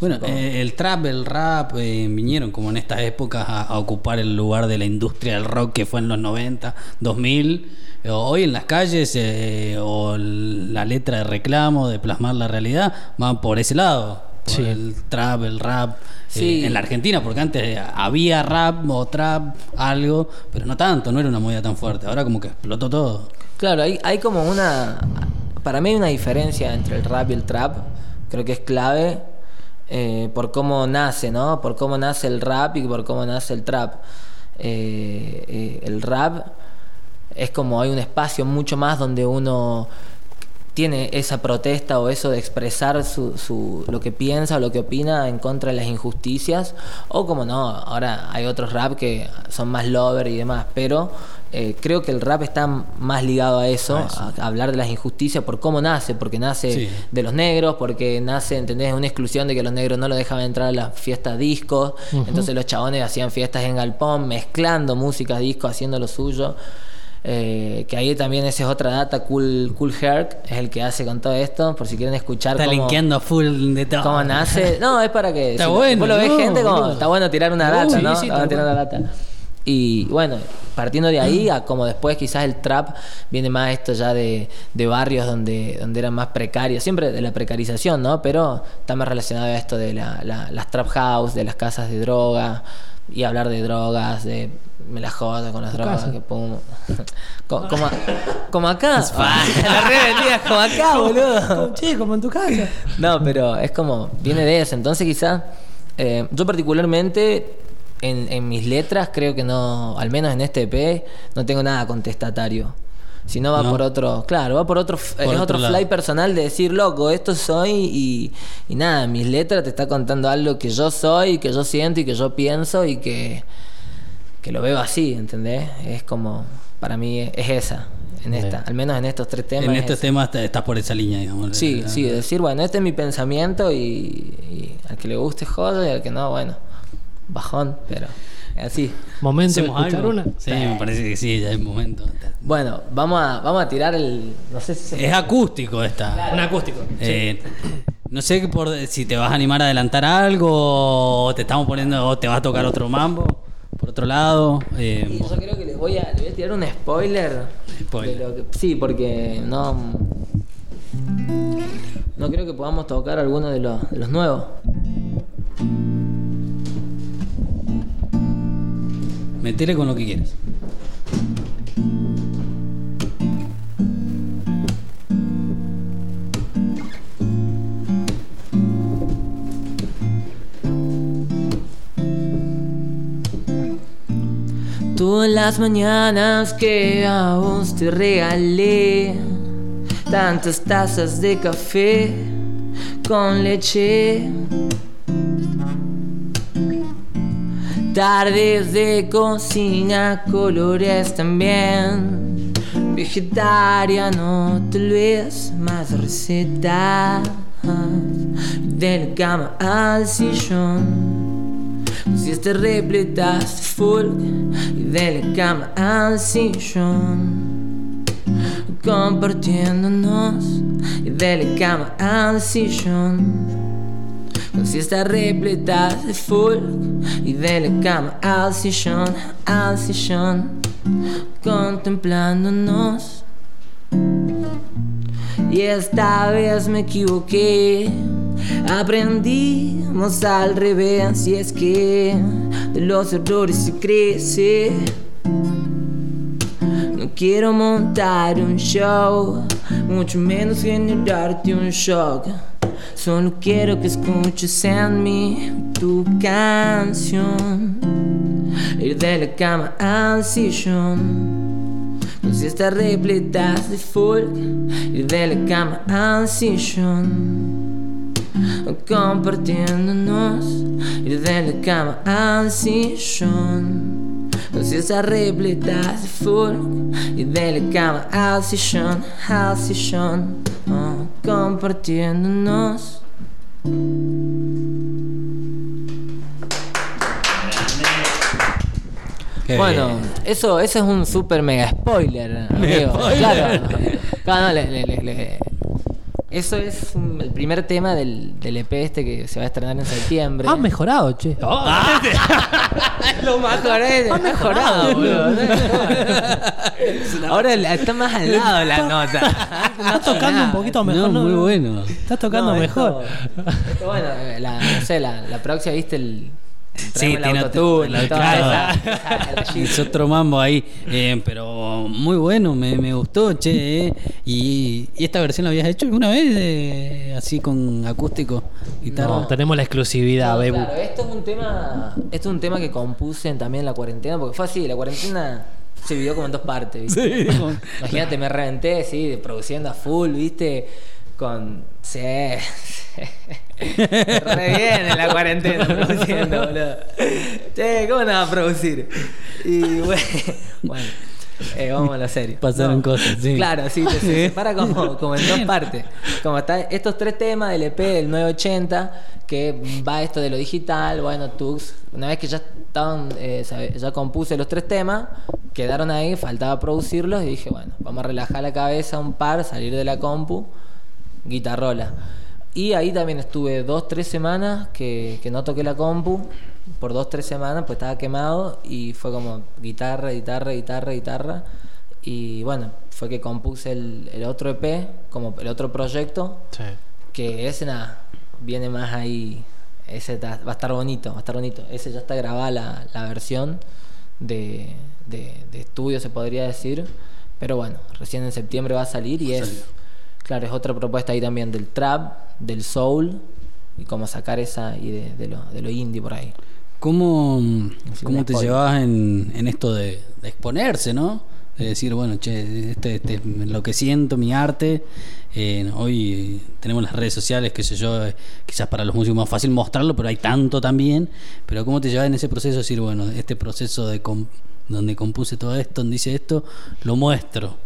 Bueno, eh, el trap, el rap eh, vinieron como en estas épocas a, a ocupar el lugar de la industria del rock que fue en los 90, 2000. Eh, Hoy en las calles eh, o la letra de reclamo, de plasmar la realidad, van por ese lado. Sí. el trap, el rap. eh, en la Argentina, porque antes había rap o trap, algo, pero no tanto, no era una movida tan fuerte. Ahora como que explotó todo. Claro, hay, hay como una. Para mí hay una diferencia entre el rap y el trap. Creo que es clave eh, por cómo nace, ¿no? Por cómo nace el rap y por cómo nace el trap. Eh, el rap es como hay un espacio mucho más donde uno tiene esa protesta o eso de expresar su, su- lo que piensa o lo que opina en contra de las injusticias o como no, ahora hay otros rap que son más lover y demás, pero eh, creo que el rap está más ligado a eso, A eso. a, a hablar de las injusticias por cómo nace, porque nace Sí. de los negros, porque nace, ¿entendés? Una exclusión de que los negros no lo dejaban entrar a las fiestas discos, entonces los chabones hacían fiestas en galpón, mezclando música disco, haciendo lo suyo. Eh, que ahí también esa es otra data, Cool, cool Herc es el que hace con todo esto, por si quieren escuchar Está cómo, full de todo. cómo nace. No, es para que Está si bueno, vos lo ves no, gente como, está bueno tirar una data, sí, ¿no? sí, bueno está tirar una data. Y bueno, partiendo de ahí, a como después quizás el trap viene más esto ya de, de barrios donde, donde era más precario, siempre de la precarización, ¿no? Pero está más relacionado a esto de la- la- las trap house, de las casas de droga, y hablar de drogas, de me la joda con las drogas, casa. que pum. Co- como, como acá. la revendida como acá, boludo. Che, como en tu casa. No, pero es como, viene de eso. Entonces quizás, eh, yo particularmente, en, en mis letras, creo que no, al menos en este EP, no tengo nada contestatario. Si no va No. por otro, claro, va por otro, Por es otro fly personal de decir, loco, esto soy y, y nada, mis letras te está contando algo que yo soy, que yo siento y que yo pienso y que, que lo veo así, ¿entendés? Es como, para mí es, es esa, en esta, al menos en estos tres temas. En es estos esa. temas te- estás por esa línea, digamos. Sí, sí, decir, bueno, este es mi pensamiento y, y al que le guste joya y al que no, bueno, bajón, pero es así. Momento de ¿Hacemos escuchar algo? una. Sí, me parece que sí, ya es momento. Bueno, vamos a, vamos a tirar el. No sé si se- Es acústico esta. Un acústico. Eh, no sé por, si te vas a animar a adelantar algo o te estamos poniendo o te va a tocar otro mambo por otro lado. eh, Y yo creo que les voy a, les voy a tirar un spoiler. Spoiler. de lo que- sí, porque no. No creo que podamos tocar alguno de los, de los nuevos. metele con lo que quieras. Todas las mañanas que a vos te regalé tantas tazas de café con leche. Tardes de cocina, colores también. Vegetariano, tal vez más recetas. De la cama al sillón. Si te repletas de folk y de la cama al sillón. Compartiéndonos y de la cama al sillón. Si está repleta de folk y de la cama al sillón, al sillón, contemplándonos. Y esta vez me equivoqué, aprendimos al revés, y es que de los errores se crece. No quiero montar un show, mucho menos generarte un shock. Solo quiero que escuches en mí tu canción. Ir de la cama al sillón. Con siestas repletas de folk. Ir de la cama al sillón. Compartiéndonos. Ir de la cama al sillón. Con siestas repletas de folk. Ir de la cama al sillón. Al sillón. oh, compartiéndonos. Qué Bueno, bien. eso, eso es un super mega spoiler, amigo. spoiler. Claro. Claro, no, le- le- le- Eso es un- el primer tema del, del EP este que se va a estrenar en septiembre. Has mejorado, che. Lo mejoré, ha mejorado, boludo. Ahora está más al lado la nota. Estás tocando un poquito mejor. No, muy bueno. Estás tocando No, mejor. esto- esto, bueno, la, no sé, la, la próxima, viste el. Sí, el tiene shit. Es otro mambo ahí, eh, pero muy bueno, me, me gustó, che. eh. Y, y esta versión la habías hecho alguna vez, eh, así con acústico, guitarra. No, tenemos la exclusividad, No, Bebu. claro, esto es un tema, esto es un tema que compuse también en la cuarentena, porque fue así, la cuarentena se dividió como en dos partes, ¿viste? Sí, Imagínate, me reventé, sí, produciendo a full, ¿viste? Con. Sí. Re bien en la cuarentena produciendo, boludo. Che, ¿cómo no va a producir? Y bueno, bueno eh, vamos a lo serio. Pasaron cosas, sí. Claro, sí, se, se separa como, como en dos partes. Como están estos tres temas del EP del 980, que va esto de lo digital, bueno, Tux, una vez que ya estaban, eh, ya compuse los tres temas, quedaron ahí, faltaba producirlos y dije, bueno, vamos a relajar la cabeza un par, salir de la compu, guitarrola. Y ahí también estuve dos, tres semanas que, que no toqué la compu por dos, tres semanas, pues estaba quemado y fue como guitarra, guitarra, guitarra, guitarra. Y bueno, fue que compuse el, el otro EP, como el otro proyecto, Sí. que ese nada, viene más ahí, ese ta- va a estar bonito, va a estar bonito. Ese ya está grabada la, la versión de, de, de estudio, se podría decir. Pero bueno, recién en septiembre va a salir y es, claro, es otra propuesta ahí también del trap, del soul y cómo sacar esa y de, de lo, de lo indie por ahí. ¿Cómo, cómo te llevas en, en esto de, de exponerse, no? De decir, bueno, che, este, este es lo que siento, mi arte. Eh, hoy tenemos las redes sociales, qué sé yo, eh, quizás para los músicos más fácil mostrarlo, pero hay tanto también. Pero ¿cómo te llevas en ese proceso? de Decir, bueno, este proceso de com- donde compuse todo esto, donde hice esto, lo muestro.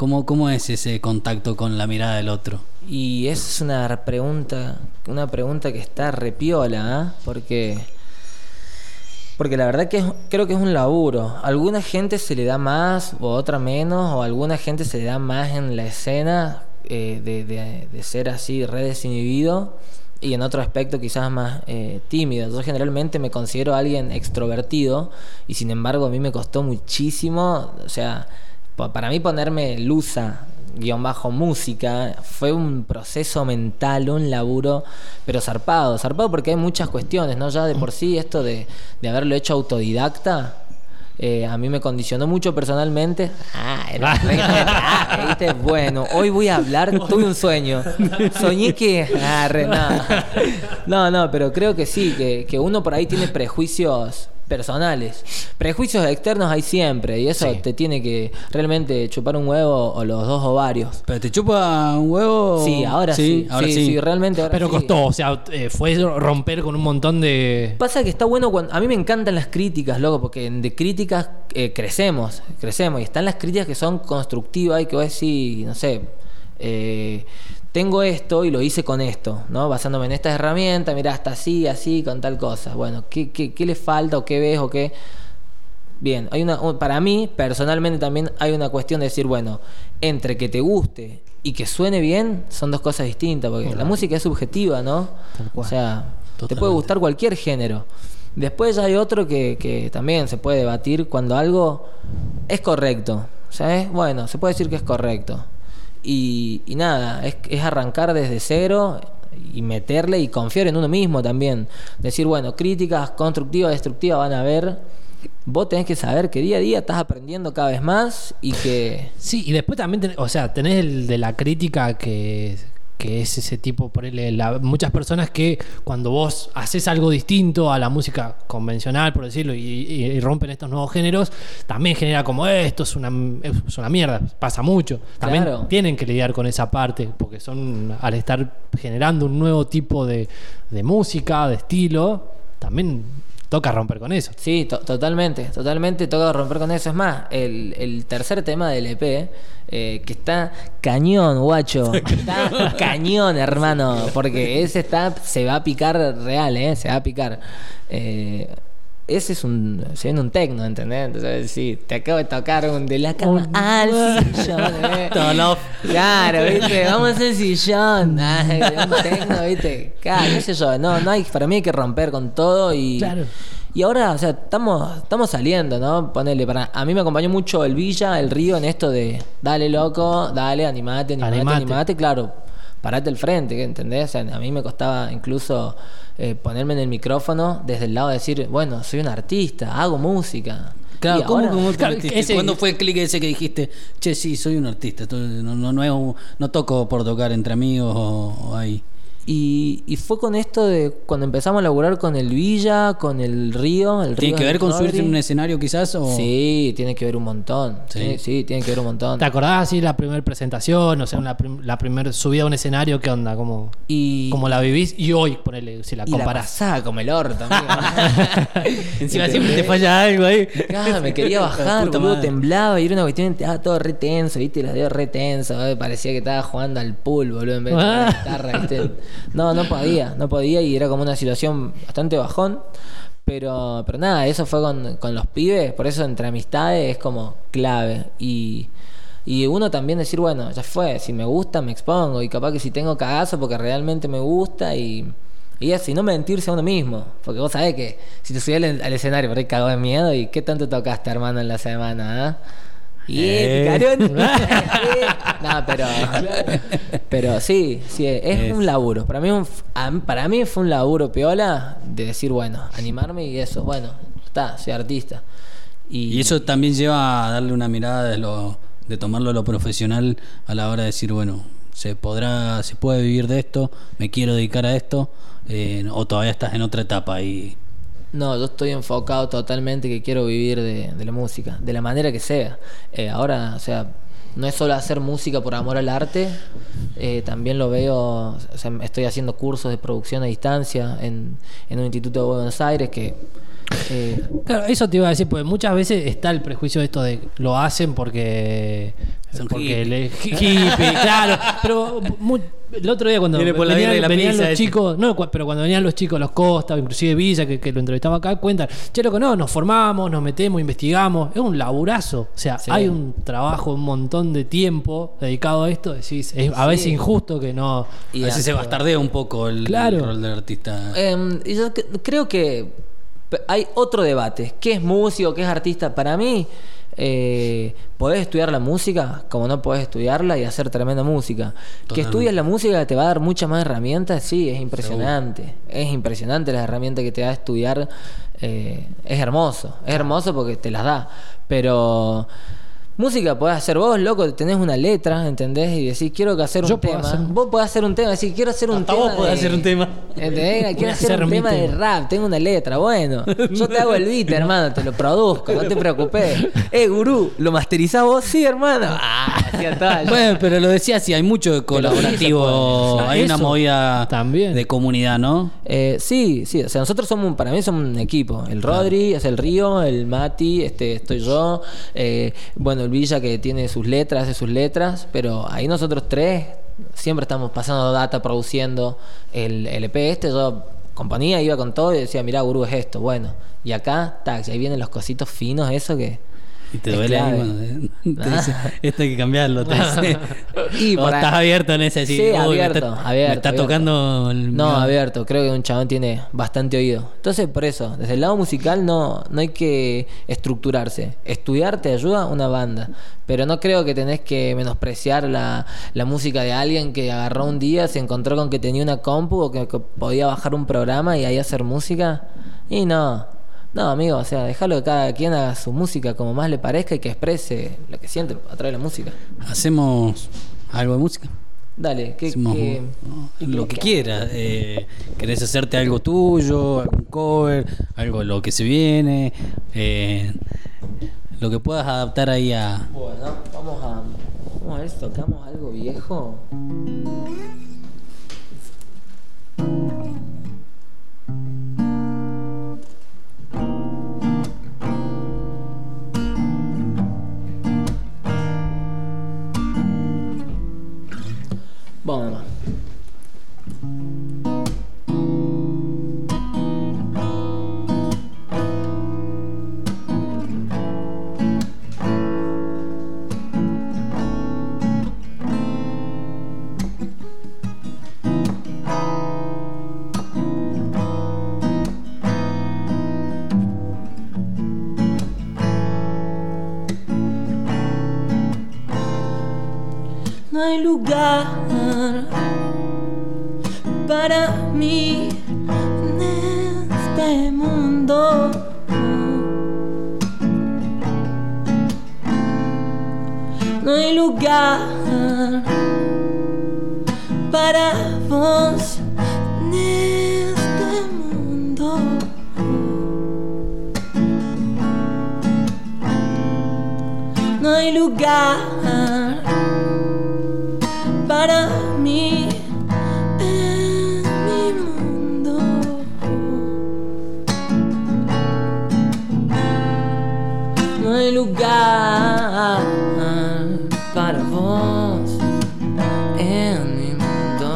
¿Cómo, ¿Cómo es ese contacto con la mirada del otro? Y es una pregunta, una pregunta que está repiola, ¿ah? Porque, porque la verdad que es- creo que es un laburo. Alguna gente se le da más o otra menos, o alguna gente se le da más en la escena eh, de, de- ser así re desinhibido y en otro aspecto quizás más eh, tímido. Yo generalmente me considero alguien extrovertido y sin embargo a mí me costó muchísimo, o sea, para mí ponerme lusa guion bajo música fue un proceso mental, un laburo, pero zarpado, zarpado porque hay muchas cuestiones, ¿no? Ya de por sí esto de, de haberlo hecho autodidacta. eh, a mí me condicionó mucho personalmente. Ah, era ah, ¿viste? Bueno, hoy voy a hablar. Tuve un sueño. Soñé que. Ah, re- no. no, no, pero creo que sí, que, que uno por ahí tiene prejuicios personales. Prejuicios externos hay siempre y eso Sí. te tiene que realmente chupar un huevo o los dos ovarios. ¿Pero te chupa un huevo? Sí, ahora sí. ahora sí, realmente ahora Pero costó, o sea, eh, fue romper con un montón de. Pasa que está bueno cuando. A mí me encantan las críticas, loco, porque de críticas eh, crecemos, crecemos. Y están las críticas que son constructivas y que vos decís, no sé, eh, tengo esto y lo hice con esto, ¿no? Basándome en estas herramientas, mira, hasta así, así, con tal cosa. Bueno, ¿qué, qué, qué le falta o qué ves o qué? Bien, hay una, un- para mí personalmente también hay una cuestión de decir, bueno, entre que te guste y que suene bien son dos cosas distintas, porque la música es subjetiva, ¿no? O sea, te puede gustar cualquier género. Después hay otro que, que también se puede debatir cuando algo es correcto, ¿sabes? Bueno, se puede decir que es correcto. Y, nada, es, es arrancar desde cero y meterle y confiar en uno mismo también. Decir, bueno, críticas constructivas, destructivas van a haber. Vos tenés que saber que día a día estás aprendiendo cada vez más y que... Sí, y después también, o sea, tenés el de la crítica que, que es ese tipo, por muchas personas que cuando vos haces algo distinto a la música convencional, por decirlo, y, y- y rompen estos nuevos géneros, también genera como "Eh, esto es una, es una mierda, pasa mucho. También Claro. tienen que lidiar con esa parte, porque son, al estar generando un nuevo tipo de, de música, de estilo, también toca romper con eso. Sí, to- totalmente, totalmente toca romper con eso. Es más, el, el tercer tema del EP, eh, que está cañón, guacho. Está cañón, hermano. Porque ese está, se va a picar real, ¿eh? Se va a picar. Eh, ese es un. Se viene un tecno, ¿entendés? Entonces, sí, te acabo de tocar un de la cama al sillón, ¿eh? Claro, ¿viste? Vamos al sillón. Ah, un tecno, ¿viste? Claro, qué sé yo. No, no hay, para mí hay que romper con todo y. Claro. Y ahora, o sea, estamos, estamos saliendo, ¿no? Ponele, para, a mí me acompañó mucho el Villa, el Río, en esto de dale loco, dale, animate, animate, Animate. animate, claro, parate al frente, ¿qué? ¿entendés? O sea, a mí me costaba incluso eh, ponerme en el micrófono desde el lado de decir, bueno, soy un artista, hago música. Claro, ¿cómo, ahora- cómo Claro, ese- ¿Cuándo fue el clic ese que dijiste, che, sí, soy un artista, no, no, no, es un- no toco por tocar entre amigos o, o ahí? Y, y fue con esto de cuando empezamos a laburar con el Villa, con el Río. El ¿Tiene Río que ver con Rodri. subirse en un escenario quizás? O... Sí, tiene que ver un montón. Sí. Sí, sí, tiene que ver un montón. ¿Te acordás así la primera presentación? O sea, la, prim- la primera subida a un escenario, ¿qué onda? ¿Cómo, Y, cómo la vivís? Y hoy, ponele, si la y la comparás. pasaba como el orto. Encima siempre te falla algo ahí. Claro, me quería bajar, boludo, temblaba y era una cuestión, estaba todo re tenso, viste, los dedos re tensos, ¿eh? parecía que estaba jugando al pool, boludo, en vez de la guitarra, viste. No, no podía, no podía y era como una situación bastante bajón. Pero, pero nada, eso fue con, con los pibes, por eso entre amistades es como clave. Y, y uno también decir, bueno, ya fue, si me gusta me expongo y capaz que si tengo cagazo porque realmente me gusta y Y y no mentirse a uno mismo. Porque vos sabés que si te subís al, escenario por ahí cagado de miedo, ¿y qué tanto tocaste, hermano, en la semana? ah? Eh. no, pero. Pero sí, sí, es, Es- un laburo. Para mí, un- para mí fue un laburo piola de decir, bueno, animarme y eso. Bueno, está, soy artista. Y, Y eso también lleva a darle una mirada de lo de tomarlo a lo profesional a la hora de decir, bueno, se podrá, se puede vivir de esto, me quiero dedicar a esto, eh, o todavía estás en otra etapa y No, yo estoy enfocado totalmente que quiero vivir de, de la música, de la manera que sea. Eh, ahora, o sea, no es solo hacer música por amor al arte, eh, también lo veo, o sea, estoy haciendo cursos de producción a distancia en, en un instituto de Buenos Aires que... eh, Claro, eso te iba a decir, porque muchas veces está el prejuicio de esto de lo hacen porque. Son porque hippies. le- hippie, claro. Pero mu- el otro día cuando Viene por la venían, la los chicos, no, pero cuando venían los chicos, los Costa, inclusive Villa, que, que lo entrevistaba acá, cuentan, che, loco, no, nos formamos, nos metemos, investigamos, es un laburazo. O sea, Sí. hay un trabajo, un montón de tiempo dedicado a esto, decís, es a Sí. veces injusto que no. y a veces se bastardea un poco el, Claro. el rol del artista. Em, yo creo que hay otro debate. ¿Qué es músico? ¿Qué es artista? Para mí, eh, podés estudiar la música como no podés estudiarla y hacer tremenda música. Que estudias la música te va a dar muchas más herramientas, sí, es impresionante. Es impresionante las herramientas que te da estudiar. eh, es hermoso, es hermoso porque te las da. Pero... Música podés hacer vos, loco, tenés una letra, ¿entendés? Y decís, quiero que hacer un Yo puedo tema. hacer- Vos podés hacer un tema, decís, quiero hacer un Hasta tema. vos podés de- hacer un tema. ¿Entendés? Quiero hacer un tema de rap, tengo una letra. Bueno, yo te hago el beat, hermano, te lo produzco, no te preocupes. Eh, gurú, ¿lo masterizás vos? Sí, hermano. Ah, hacía tal. Bueno, pero lo decía así, hay mucho colaborativo, hay una movida también. de comunidad, ¿no? Eh, sí, sí, o sea, nosotros somos, para mí somos un equipo. El Rodri, es el Río, el Mati, este, estoy yo, eh, bueno, el Villa que tiene sus letras, hace sus letras, pero ahí nosotros tres siempre estamos pasando data, produciendo el, el EP este, yo componía, iba con todo y decía, mirá, gurú, es esto, bueno. Y acá, tac, ahí vienen los cositos finos, eso que... Y te Es duele ahí clave. cuando te, te dice, esto hay que cambiarlo. Te dice. Y O ahí- estás abierto en ese Sí, "Uy, me abierto, está, abierto, me está abierto. tocando el No, abierto. Creo que un chabón tiene bastante oído. Entonces, por eso, desde el lado musical no, no hay que estructurarse. Estudiar te ayuda una banda. Pero no creo que tenés que menospreciar la, la música de alguien que agarró un día, se encontró con que tenía una compu o que, que podía bajar un programa y ahí hacer música. Y no. No, amigo, o sea, déjalo que cada quien haga su música como más le parezca y que exprese lo que siente a través de la música. Hacemos algo de música. Dale, que, Hacemos que- lo que quieras. Eh, ¿Querés hacerte algo tuyo, algún cover, algo lo que se viene? eh, lo que puedas adaptar ahí a. Bueno, vamos a, vamos a ver si tocamos algo viejo. Vamos nomás. No hay lugar para mí en este mundo. No hay lugar para vos en este mundo. No hay lugar para mí en mi mundo.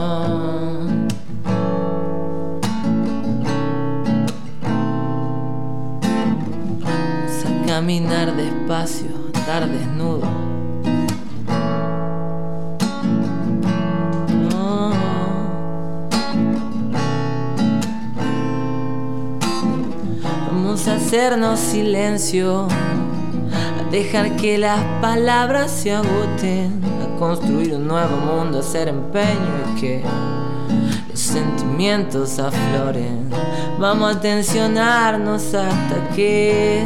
Vamos a caminar despacio, estar desnudo. Hacernos silencio dejar que las palabras se agoten, a construir un nuevo mundo, a hacer empeño y que los sentimientos afloren. Vamos a tensionarnos hasta que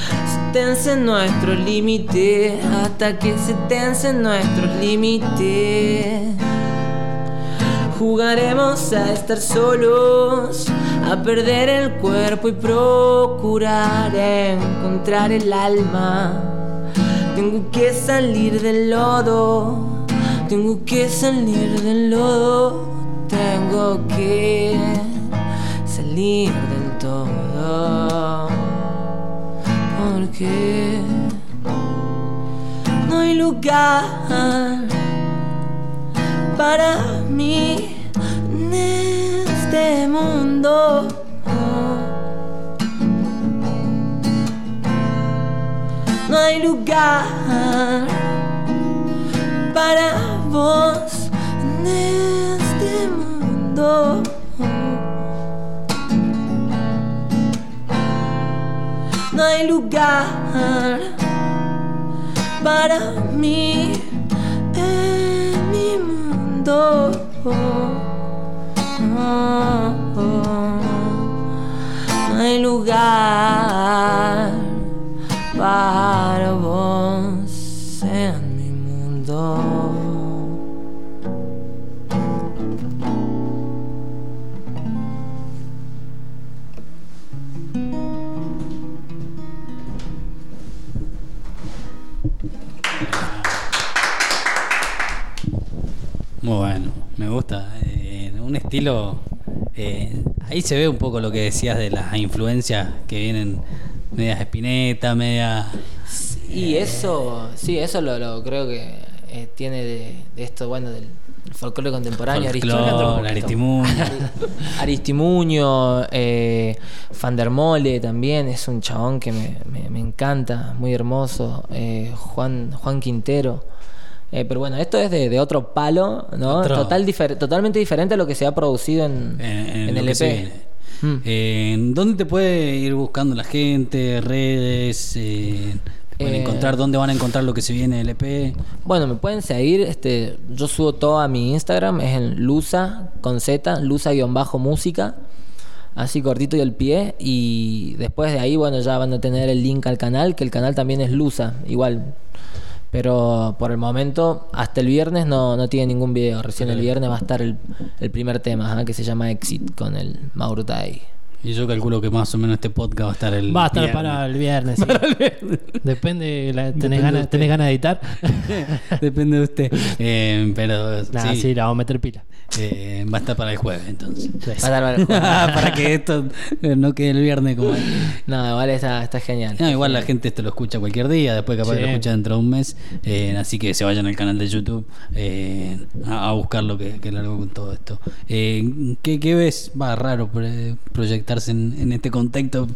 se tense nuestro límite, hasta que se tensen nuestros límites. Jugaremos a estar solos, a perder el cuerpo y procurar encontrar el alma. Tengo que salir del lodo, tengo que salir del lodo, tengo que salir del todo. Porque no hay lugar para mí mundo. No hay lugar para vos en este mundo. No hay lugar para mí en mi mundo. No hay lugar para vos en mi mundo. Muy bueno, me gusta. Eh, un estilo. eh, ahí se ve un poco lo que decías de las influencias que vienen medias espineta, media. Y eso, sí, eso lo, lo creo que eh, tiene de, de esto, bueno, del folclore contemporáneo. Folclore, Aristimuño. Aristimuño, eh, Fandermole también es un chabón que me, me- me encanta, muy hermoso. eh, Juan, Juan Quintero. Eh, pero bueno, esto es de, de otro palo, ¿no? Otro. Total difer- totalmente diferente a lo que se ha producido en, en el EP. se viene. Eh, ¿Dónde te puede ir buscando la gente? ¿Redes? Eh, te pueden Eh, encontrar dónde van a encontrar lo que se viene del E EP? Bueno, me pueden seguir, este, yo subo todo a mi Instagram, es en Lusa con Z, Lusa-música, así cortito y al pie, y después de ahí, bueno, ya van a tener el link al canal, que el canal también es Lusa, igual. Pero por el momento, hasta el viernes no, no tiene ningún video. Recién el viernes va a estar el, el primer tema, ajá, que se llama Exit, con el Mauro Tai. Y yo calculo que más o menos este podcast va a estar el. Va a estar viernes. para el viernes. sí. Depende, la- Depende ¿tenés de ganas de editar? Depende de usted. Eh, pero Nah, sí, sí, la vamos a meter pila. eh, va a estar para el jueves entonces. Va a estar para el jueves. para que esto no quede el viernes como. No, igual está, está genial. No, igual la gente esto lo escucha cualquier día, después capaz Sí. que lo escucha dentro de un mes. eh, así que se vayan al canal de YouTube eh, a, a buscar lo que, que largo con todo esto. Eh, ¿qué, qué ves? Va raro pre- proyectarse en, este contexto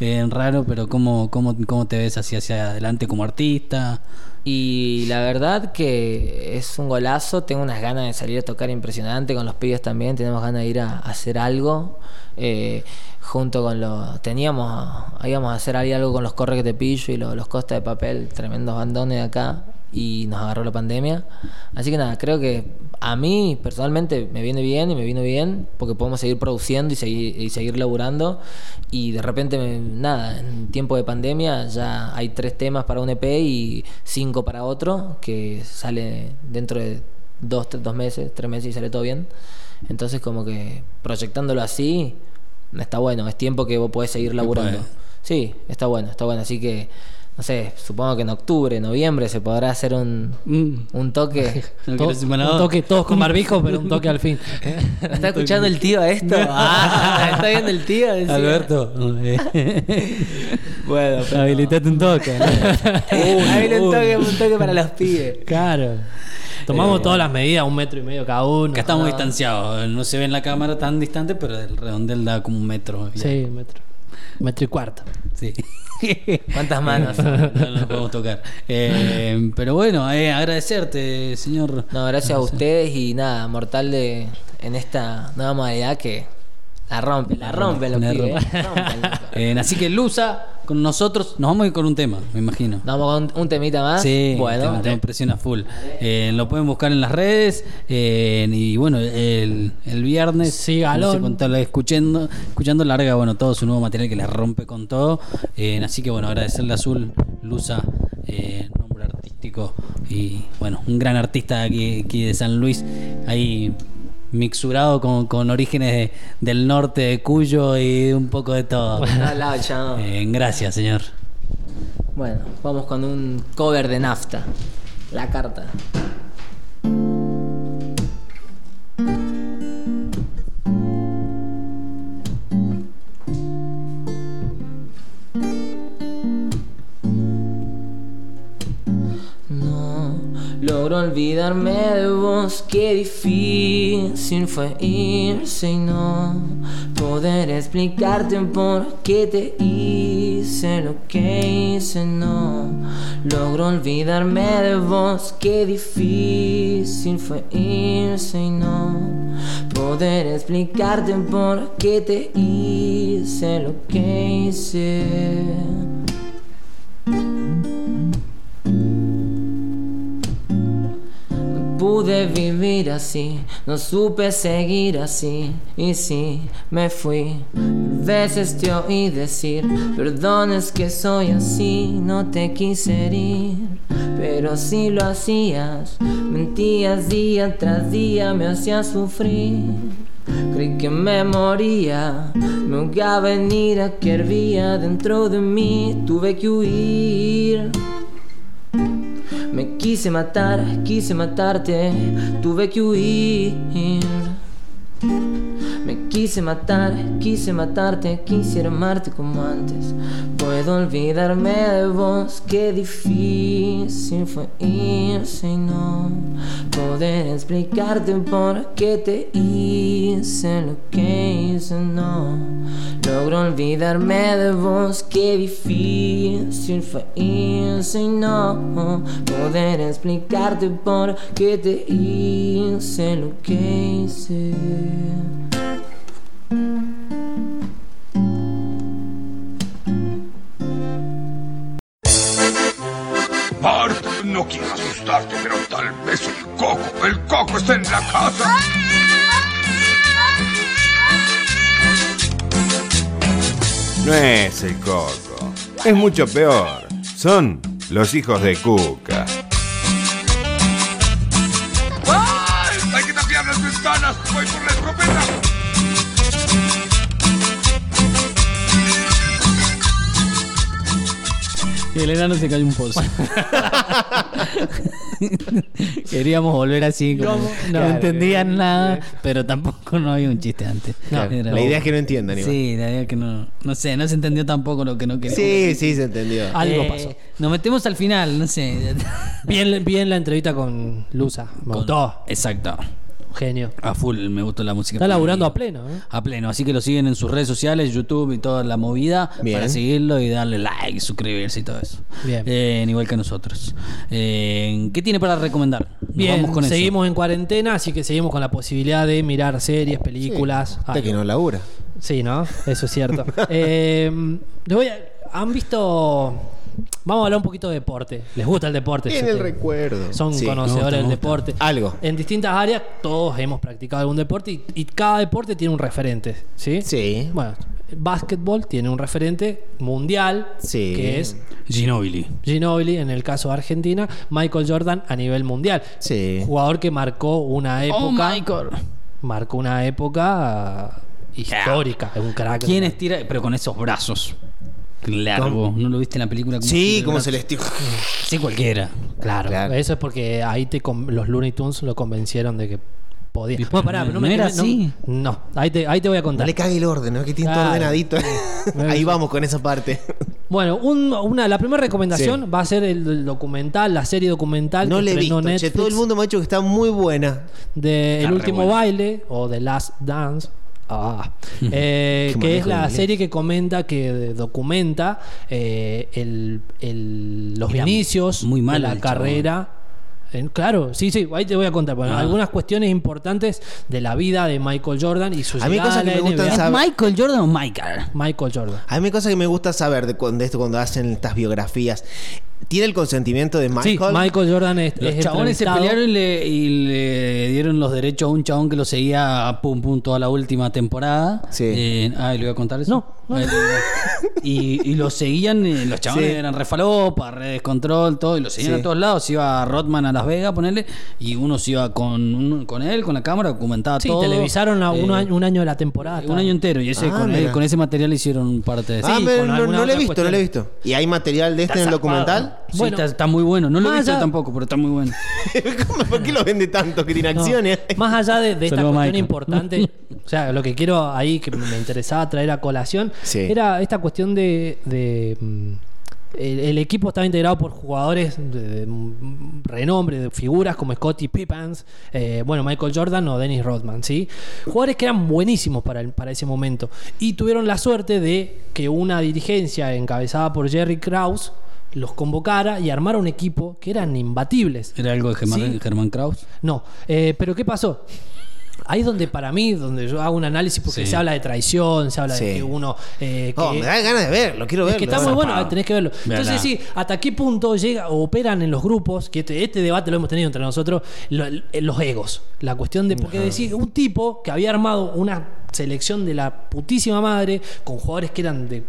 eh, raro, pero ¿cómo, cómo, ¿cómo te ves hacia, hacia adelante como artista? Y la verdad que es un golazo, tengo unas ganas de salir a tocar impresionante con los pibes también, tenemos ganas de ir a, hacer algo eh, junto con los... Teníamos, íbamos a hacer ahí algo con los Corre de Pillo y los, los Costa de Papel, tremendos bandones de acá y nos agarró la pandemia. Así que nada, creo que a mí personalmente me viene bien y me vino bien porque podemos seguir produciendo y seguir, y seguir laburando y de repente, me- nada, en tiempo de pandemia ya hay tres temas para un EP y cinco para otro que sale dentro de dos, tres- dos meses, tres meses y sale todo bien. Entonces como que proyectándolo así está bueno, es tiempo que vos podés seguir laburando. Sí, está bueno, está bueno. Así que, no sé, supongo que en octubre, noviembre se podrá hacer un, un toque. No To- un toque, todos con barbijo, pero un toque al fin. ¿Está escuchando el tío esto? Ah, ¿Está viendo el tío? Decía. Alberto, eh, Bueno, pero- habilitate un toque. Eh, ahí un toque, un toque para los pibes. Claro. Tomamos Eh, todas las medidas, un metro y medio cada uno. Acá estamos No. distanciados, no se ve en la cámara tan distante, pero el redondel da como un metro. Sí, un metro. Un metro y cuarto. Sí. ¿Cuántas manos? No, no nos podemos tocar. Eh, pero bueno, eh, agradecerte, señor. No, gracias a ustedes y nada, mortal de en esta nueva modalidad que La rompe, la rompe La rompe. eh. Así que Lusa, con nosotros, nos vamos a ir con un tema, me imagino. Nos vamos con un temita más. Sí, bueno. tema, tema presión a full. Eh, lo pueden buscar en las redes. eh, y bueno, el, el viernes, Sígalo. no sé cuánto la- escuchando, escuchando larga, bueno, todo su nuevo material que le rompe con todo. Así que bueno, agradecerle a Azul, Lusa, nombre artístico y bueno, un gran artista aquí, aquí de San Luis. Ahí mixurado con, con orígenes de- del norte de Cuyo y un poco de todo. Eh, gracias, señor. Bueno, vamos con un cover de nafta. La carta. Olvidarme de vos, qué difícil fue irse y no poder explicarte por qué te hice lo que hice, no logro olvidarme de vos, qué difícil fue irse y no poder explicarte por qué te hice lo que hice. Pude vivir así, no supe seguir así, y sí, me fui. Veces te oí decir, perdón es que soy así, no te quise herir, pero si lo hacías, mentías día tras día, me hacías sufrir. Creí que me moría, me ahogaba en ira que hervía dentro de mí, tuve que huir. Me quise matar, quise matarte, tuve que huir. Quise matar, quise matarte, quisiera amarte como antes. Puedo olvidarme de vos, qué difícil fue irse y no poder explicarte por qué te hice lo que hice, no. Logro olvidarme de vos, qué difícil fue irse y no poder explicarte por qué te hice lo que hice. Coco, el coco está en la casa. No es el coco. Es mucho peor. Son los hijos de Cuca. ¡Ay! ¡Hay que tapiar las ventanas! ¡Voy por la escopeta! Y el enano se cayó un pozo. Queríamos volver así, no Claro. entendían nada, pero tampoco no había un chiste antes. Era- la idea es que no entiendan, igual. Sí, la idea es que no, no sé, no se entendió tampoco lo que no queríamos. Sí, sí, se entendió. Algo Eh, pasó. Nos metemos al final, no sé. Bien, bien la entrevista con Lusa. Me gustó. Exacto. Genio. A full me gustó la música. Está laburando a pleno, ¿eh? A pleno, así que lo siguen en sus redes sociales, YouTube y toda la movida Bien. para seguirlo y darle like, suscribirse y todo eso. Bien. Eh, igual que nosotros. Eh, ¿Qué tiene para recomendar? Nos Bien, vamos con eso. seguimos en cuarentena, así que seguimos con la posibilidad de mirar series, películas. Hasta algo. que no labura. Sí, ¿no? Eso es cierto. Eh, les voy a- ¿Han visto...? Vamos a hablar un poquito de deporte. ¿Les gusta el deporte? Tiene Yo el te- recuerdo. Son Sí. conocedores del deporte. Algo. En distintas áreas todos hemos practicado algún deporte y, y cada deporte tiene un referente, ¿sí? Sí. Bueno, el básquetbol tiene un referente mundial Sí. que es Ginobili. Ginobili, en el caso de Argentina, Michael Jordan a nivel mundial. Sí. Jugador que marcó una época. Oh, Michael. Marcó una época uh, histórica. Es un crack. ¿Quién estira? Pero con esos brazos. Largo. ¿No lo viste en la película? cómo Sí, como se les. Sí, cualquiera. Claro, Claro. Eso es porque ahí te con- los Looney Tunes lo convencieron de que podía. Bueno, pará, pero no, ¿no me era no- así? No, ahí te, ahí te voy a No contar. le cague el orden, ¿no? Que tiene todo ordenadito. Ahí vamos con esa parte. Bueno, un- una, la primera recomendación Sí. va a ser el, el documental, la serie documental No que le he visto. Che, todo el mundo me ha dicho que está muy buena. de El Está último buena. baile o The Last Dance. Ah, eh, que es la serie que comenta, que documenta eh, el, el- los inicios muy de la carrera En- claro, sí, sí, ahí te voy a contar. Bueno, Ah. algunas cuestiones importantes de la vida de Michael Jordan y su A mí llegada cosas a que la me gustan NBA. saber- ¿Michael Jordan o Michael? Michael Jordan. A mí hay cosas que me gusta saber de, cu- de esto cuando hacen estas biografías. ¿Tiene el consentimiento de Michael? Sí, Michael Jordan es, Los es chabones se pelearon y le, y le dieron los derechos a un chabón que lo seguía a pum pum toda la última temporada. Sí. Eh, ah, ¿le voy a contar eso? No, no. Ah, y, y lo seguían, eh, los chabones Sí. eran refalopa, red descontrol, todo, y lo seguían Sí. a todos lados. Iba Rodman a Las Vegas, ponerle, y uno se iba con, con él, con la cámara, documentaba Sí, todo. televisaron a un, Eh, año, un año de la temporada. un año entero, y ese, Ah, con, ese material hicieron parte de eso. Ah, Sí, pero no, no lo he visto, no lo he visto. ¿Y hay material de este en el documental? Sí, Bueno, está, está muy bueno. No lo he visto allá- tampoco, pero está muy bueno. ¿Cómo- ¿Por qué lo vende tanto? Que tiene No, acciones. Más allá de, de esta Saludo, cuestión Michael. importante, o sea, lo que quiero ahí que me interesaba traer a colación Sí. era esta cuestión de. de, mm, el, el equipo estaba integrado por jugadores de, de, renombre, de figuras como Scottie Pippens, eh, bueno, Michael Jordan o Dennis Rodman, ¿sí? Jugadores que eran buenísimos para, el- para ese momento. Y tuvieron la suerte de que una dirigencia encabezada por Jerry Krause los convocara y armara un equipo que eran imbatibles. Era algo de Germán, Sí. Germán Kraus. No, eh, pero ¿qué pasó? Ahí es donde para mí, donde yo hago un análisis porque Sí. se habla de traición, se habla Sí. de que uno... eh, que, Oh, me da ganas de verlo, quiero es verlo. que está muy bueno, tenés que verlo. Entonces sí, ¿hasta qué punto llega operan en los grupos? Que este, este debate lo hemos tenido entre nosotros, lo- los egos. La cuestión de... Porque decir, un tipo que había armado una selección de la putísima madre con jugadores que eran de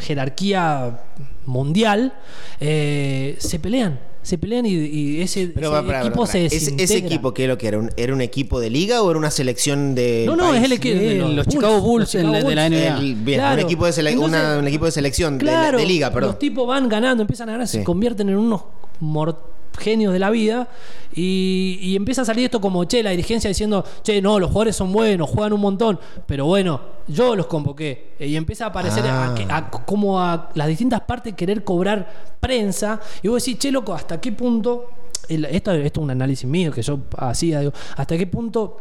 jerarquía mundial, eh, se pelean. Se pelean y, y ese, Pero, ese va, pará, equipo pará, pará. se ¿Ese, equipo qué era lo que era? ¿Un- ¿Era un equipo de liga o era una selección de No, no, es el equipo de los, los Chicago Bulls los Chicago de la. NBA. El- bien, Claro. un, equipo de sele- Entonces, una- un equipo de selección de la- Claro, de, liga, perdón. Los tipos van ganando, empiezan a ganar, se Sí. convierten en unos mor- genios de la vida y, y empieza a salir esto como, che, la dirigencia diciendo, che, no, los jugadores son buenos, juegan un montón, pero bueno, yo los convoqué. Y empieza a aparecer a Ah. a- como a las distintas partes querer cobrar prensa y vos decís, che, loco, ¿hasta qué punto? el- esto, esto es un análisis mío que yo hacía, digo, ¿hasta qué punto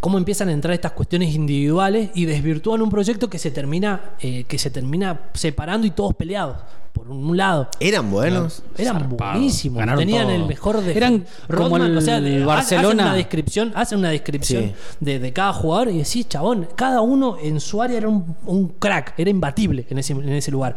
cómo empiezan a entrar estas cuestiones individuales y desvirtúan un proyecto que se termina eh, que se termina separando y todos peleados por un lado Eran buenos. eran Zarpado. buenísimos Ganaron tenían todo. el mejor de Eran como el o sea, de- Barcelona. hacen una descripción hacen una descripción Sí. de, de cada jugador y decís chabón cada uno en su área era un, un crack era imbatible en ese, en ese lugar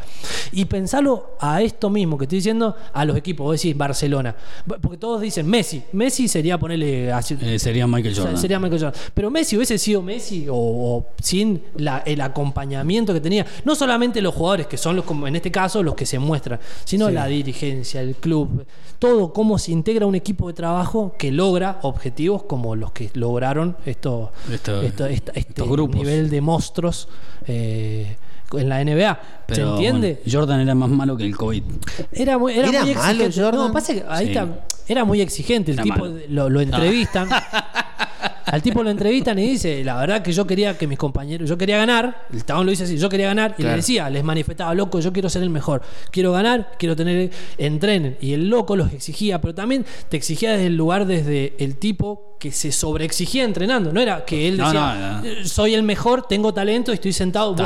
y pensalo a esto mismo que estoy diciendo a los equipos vos decís Barcelona porque todos dicen Messi Messi sería ponerle así- Eh, sería Michael o sea, Jordan. sería Michael Jordan. Pero Messi hubiese sido Messi o, o sin la- el acompañamiento que tenía. No solamente los jugadores, que son los como en este caso los que se muestran, sino la dirigencia, el club, todo, cómo se integra un equipo de trabajo que logra objetivos como los que lograron esto, Esto- esto- esta- este estos grupos. nivel de monstruos eh, en la NBA. ¿Se Pero, entiende? bueno, Jordan era más malo que el COVID. Era muy, era ¿Era muy malo exigente. Jordan? No, pasa que ahí Sí. está. Era muy exigente. El Era tipo lo, lo entrevistan. Al tipo lo entrevistan y dice, la verdad que yo quería que mis compañeros, yo quería ganar, el tabón lo dice así, yo quería ganar, y le decía, les manifestaba, loco, yo quiero ser el mejor, quiero ganar, quiero tener, entrenen. Y el loco los exigía, pero también te exigía desde el lugar, desde el tipo que se sobreexigía entrenando. No era que él decía, no, no. "Eh, soy el mejor, tengo talento, estoy sentado, vos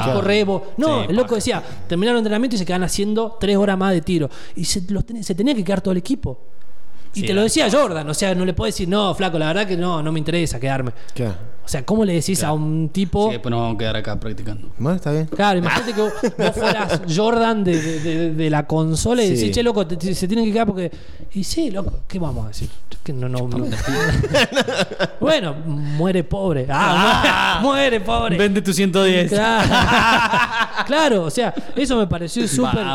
vos. No, Sí, el loco decía, terminaron el entrenamiento y se quedan haciendo tres horas más de tiro. Y se, los ten- se tenía que quedar todo el equipo. Y Sí, te lo decía Jordan, o sea, no le puedes decir, no, flaco, la verdad que no, no me interesa quedarme. Claro. O sea, ¿cómo le decís a un tipo... Sí, después nos vamos a quedar acá practicando. Bueno, está bien. Claro, imagínate que vos, vos fueras Jordan de, de- de- de la consola y Sí. decís, che, loco, te- te- se tienen que quedar porque. Y sí, loco, ¿qué vamos a decir? Que no, no, no. bueno, muere pobre. Ah, muere pobre. Vende tu 110. Claro. Claro, o sea, eso me pareció súper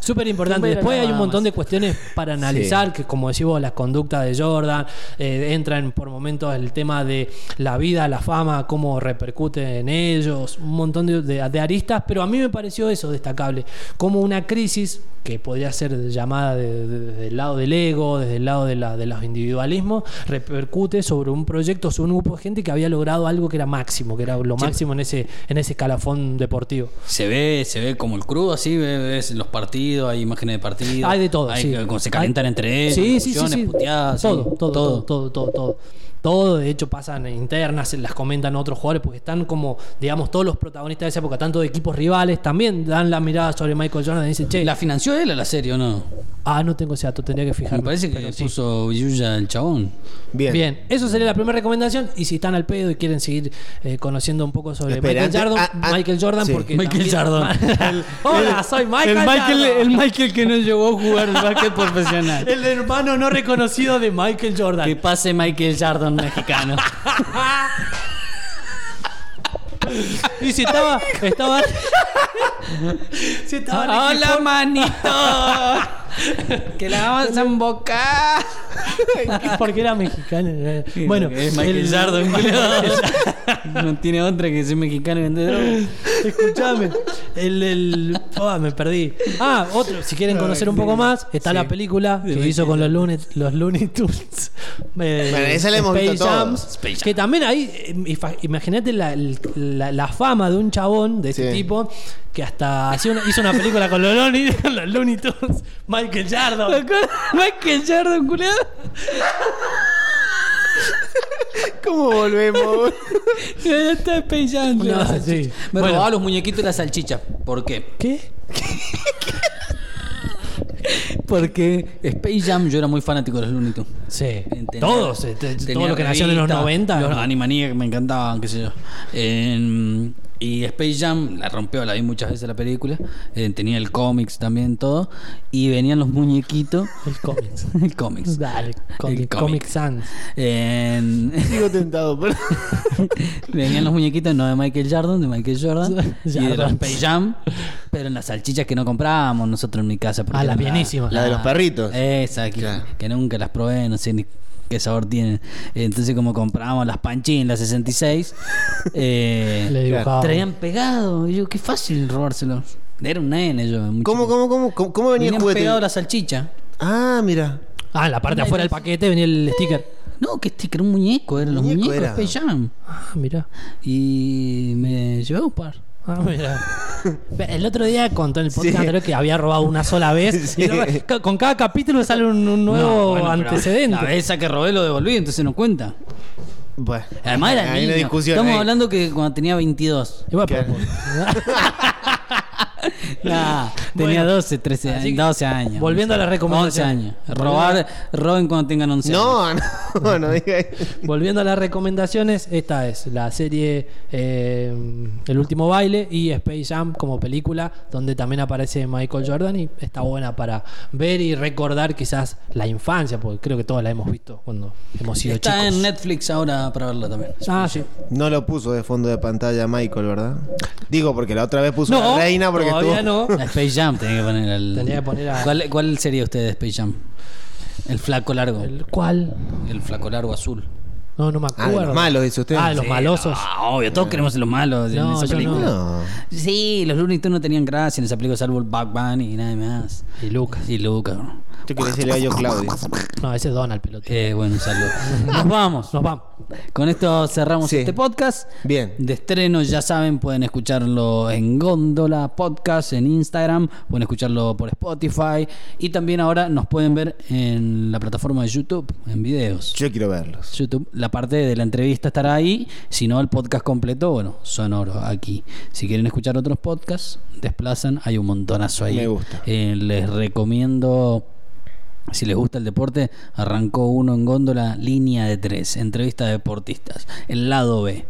súper importante. Después hay un montón de cuestiones para analizar, que como decís vos, las conductas de Jordan, eh, entran por momentos el tema de la vida, la fama, cómo repercute en ellos, un montón de, de- de aristas, pero a mí me pareció eso destacable, como una crisis que podría ser llamada de- de- desde el lado del ego, desde el lado de, la, de los individualismos, repercute sobre un proyecto, sobre un grupo de gente que había logrado algo que era máximo, que era lo máximo en ese, en ese escalafón deportivo. Se ve, se ve como el crudo así, ve- ves los partidos, hay imágenes de partidos. Hay de todo, Hay sí. que- como se calientan Hay- entre ellos, Sí, sí. Puteadas, todo, todo, todo, todo, todo, todo. De hecho, pasan internas, las comentan otros jugadores, porque están como, digamos, todos los protagonistas de esa época, tanto de equipos rivales, también dan la mirada sobre Michael Jordan y dicen, che. ¿La financió él a la serie o no? Ah, no tengo ese dato, tendría que fijarme. Me parece que sí. puso Yuya el chabón. Bien. Bien, eso sería la primera recomendación. Y si están al pedo y quieren seguir eh, conociendo un poco sobre Espera, Michael Jordan, antes- ah, ah, Michael Jordan, sí. porque. Michael también- Jordan. Hola, soy Michael. el Michael, Jordan. el Michael que no llegó a jugar al básquet profesional. El hermano no reconocido de Michael Jordan. Que pase Michael Jordan mexicano. Y si estaba. estaba si estaba Hola, manito. que la vamos a embocar. Porque era mexicano. Bueno, es Michael no tiene otra que ser mexicano y vender. Escuchame. El, el- ah, me perdí. Ah, otro. Si quieren conocer un poco más, está la película que hizo con los Looney, los Looney Tunes. Eh, Bueno, esa la hemos visto Jam, todos. Que también ahí, eh, imagínate la, la- la fama de un chabón de ese Sí. tipo que hasta una- hizo una película con los Looney, con los Looney Tunes. Michael Jordan. Michael Jordan, culiado. ¿Cómo volvemos? Ya está Space Jam. No, sí. Me Bueno. robaba los muñequitos y la salchicha. ¿Por qué? ¿Qué? Porque Space Jam, yo era muy fanático de los Looney Tunes. Sí. Tenía- Todos. te- tenía Todo lo que nació en los revista, 90. Los ¿no? Animaniacs me encantaban, qué sé yo. En- y Space Jam la rompió, la vi muchas veces la película. Eh, tenía el cómics también, todo. Y venían los muñequitos. El cómics. el cómics. Dale, Comic, El Comic Sans. En- Sigo tentado, pero. Venían los muñequitos no de Michael Jordan, de Michael Jordan, y de los. Space Jam, pero en las salchichas que no comprábamos nosotros en mi casa. Ah, las bienísimas. La de los perritos. Esa, que, Claro. que nunca las probé, no sé ni qué sabor tienen. Entonces, como comprábamos las panchín, las 66, eh, Le dibujaba. traían pegado. Y yo, qué fácil robárselos. Era un nene yo. ¿Cómo, cómo, cómo, cómo, cómo venía el juguete? pegado la salchicha. Ah, mira. Ah, en la parte de afuera del paquete venía el sticker. No, que sticker, un muñeco, eran los Muñeco muñecos era. de Space Jam. Ah, mira. Y me llevé un par. Ah, mira. El otro día contó en el podcast Sí. anterior que había robado una sola vez. Sí. Y con cada capítulo sale un, un nuevo No, bueno, pero antecedente. La vez esa que robé lo devolví, entonces no cuenta. Bueno, Además era hay una niño. discusión. Estamos ahí. hablando que cuando tenía 22. Y bueno, Claro. Nah, tenía Bueno, 12, 13 así años, que, 12 años. volviendo a la 11 recomendación. años. Robar, roben cuando tengan 11 años. No, no, no diga eso. Volviendo a las recomendaciones, esta es la serie eh, El último baile y Space Jam como película, donde también aparece Michael Jordan y está buena para ver y recordar quizás la infancia, porque creo que todos la hemos visto cuando hemos sido Está chicos. en Netflix ahora para verla también. Ah, sí. No lo puso de fondo de pantalla Michael, ¿verdad? Digo, porque la otra vez puso No, la reina porque todavía no. A Space Jam tenía que poner el. Tenía que poner a- ¿Cuál, cuál sería usted de Space Jam? El flaco largo. ¿El ¿Cuál? El flaco largo azul. No, no me Ah, de acuerdo. los malos, dice usted. Ah, de los Sí, malosos. ah, obvio, todos queremos ser los malos en No, esa yo película. No. Sí, los Looney Tunes no tenían gracia en esa película, salvo el Bug Bunny y nada más. Y Lucas. Y Lucas. ¿no? Yo quería decirle a yo Claudio. No, ese es Donald, pelotudo. Eh, bueno, un saludo. Nos vamos. Nos vamos. Con esto cerramos Sí. este podcast. Bien. De estreno, ya saben, pueden escucharlo en Góndola Podcast, en Instagram, pueden escucharlo por Spotify y también ahora nos pueden ver en la plataforma de YouTube, en videos. Yo quiero verlos. YouTube, la parte de la entrevista estará ahí, si no el podcast completo, bueno, sonoro aquí. Si quieren escuchar otros podcasts, desplazan, hay un montonazo ahí. Me gusta. Eh, les recomiendo, si les gusta el deporte, arrancó uno en góndola, línea de tres, entrevista de deportistas, el lado B.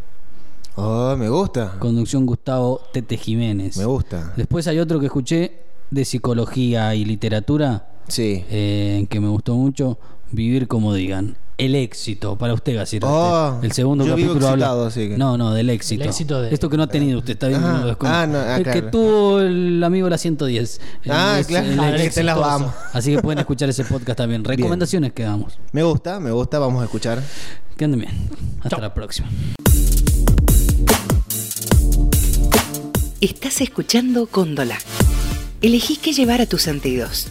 Oh, me gusta. Conducción Gustavo Tete Jiménez. Me gusta. Después hay otro que escuché de psicología y literatura, Sí. eh, que me gustó mucho, Vivir como digan. El éxito, para usted, Gacir. Oh, el segundo yo vivo capítulo habla. excitado, así que- No, no, del éxito. El éxito de- Esto que no ha tenido usted, está bien. Ah, lo desconoce. ah, no, ah, el que claro. tuvo el amigo la 110. Ah, Es claro, el el que te las exitoso. vamos. Así que pueden escuchar ese podcast también. Recomendaciones que damos. Me gusta, me gusta. Vamos a escuchar. Que anden bien. Hasta la próxima. Estás escuchando Cóndola. Elegí qué llevar a tus sentidos.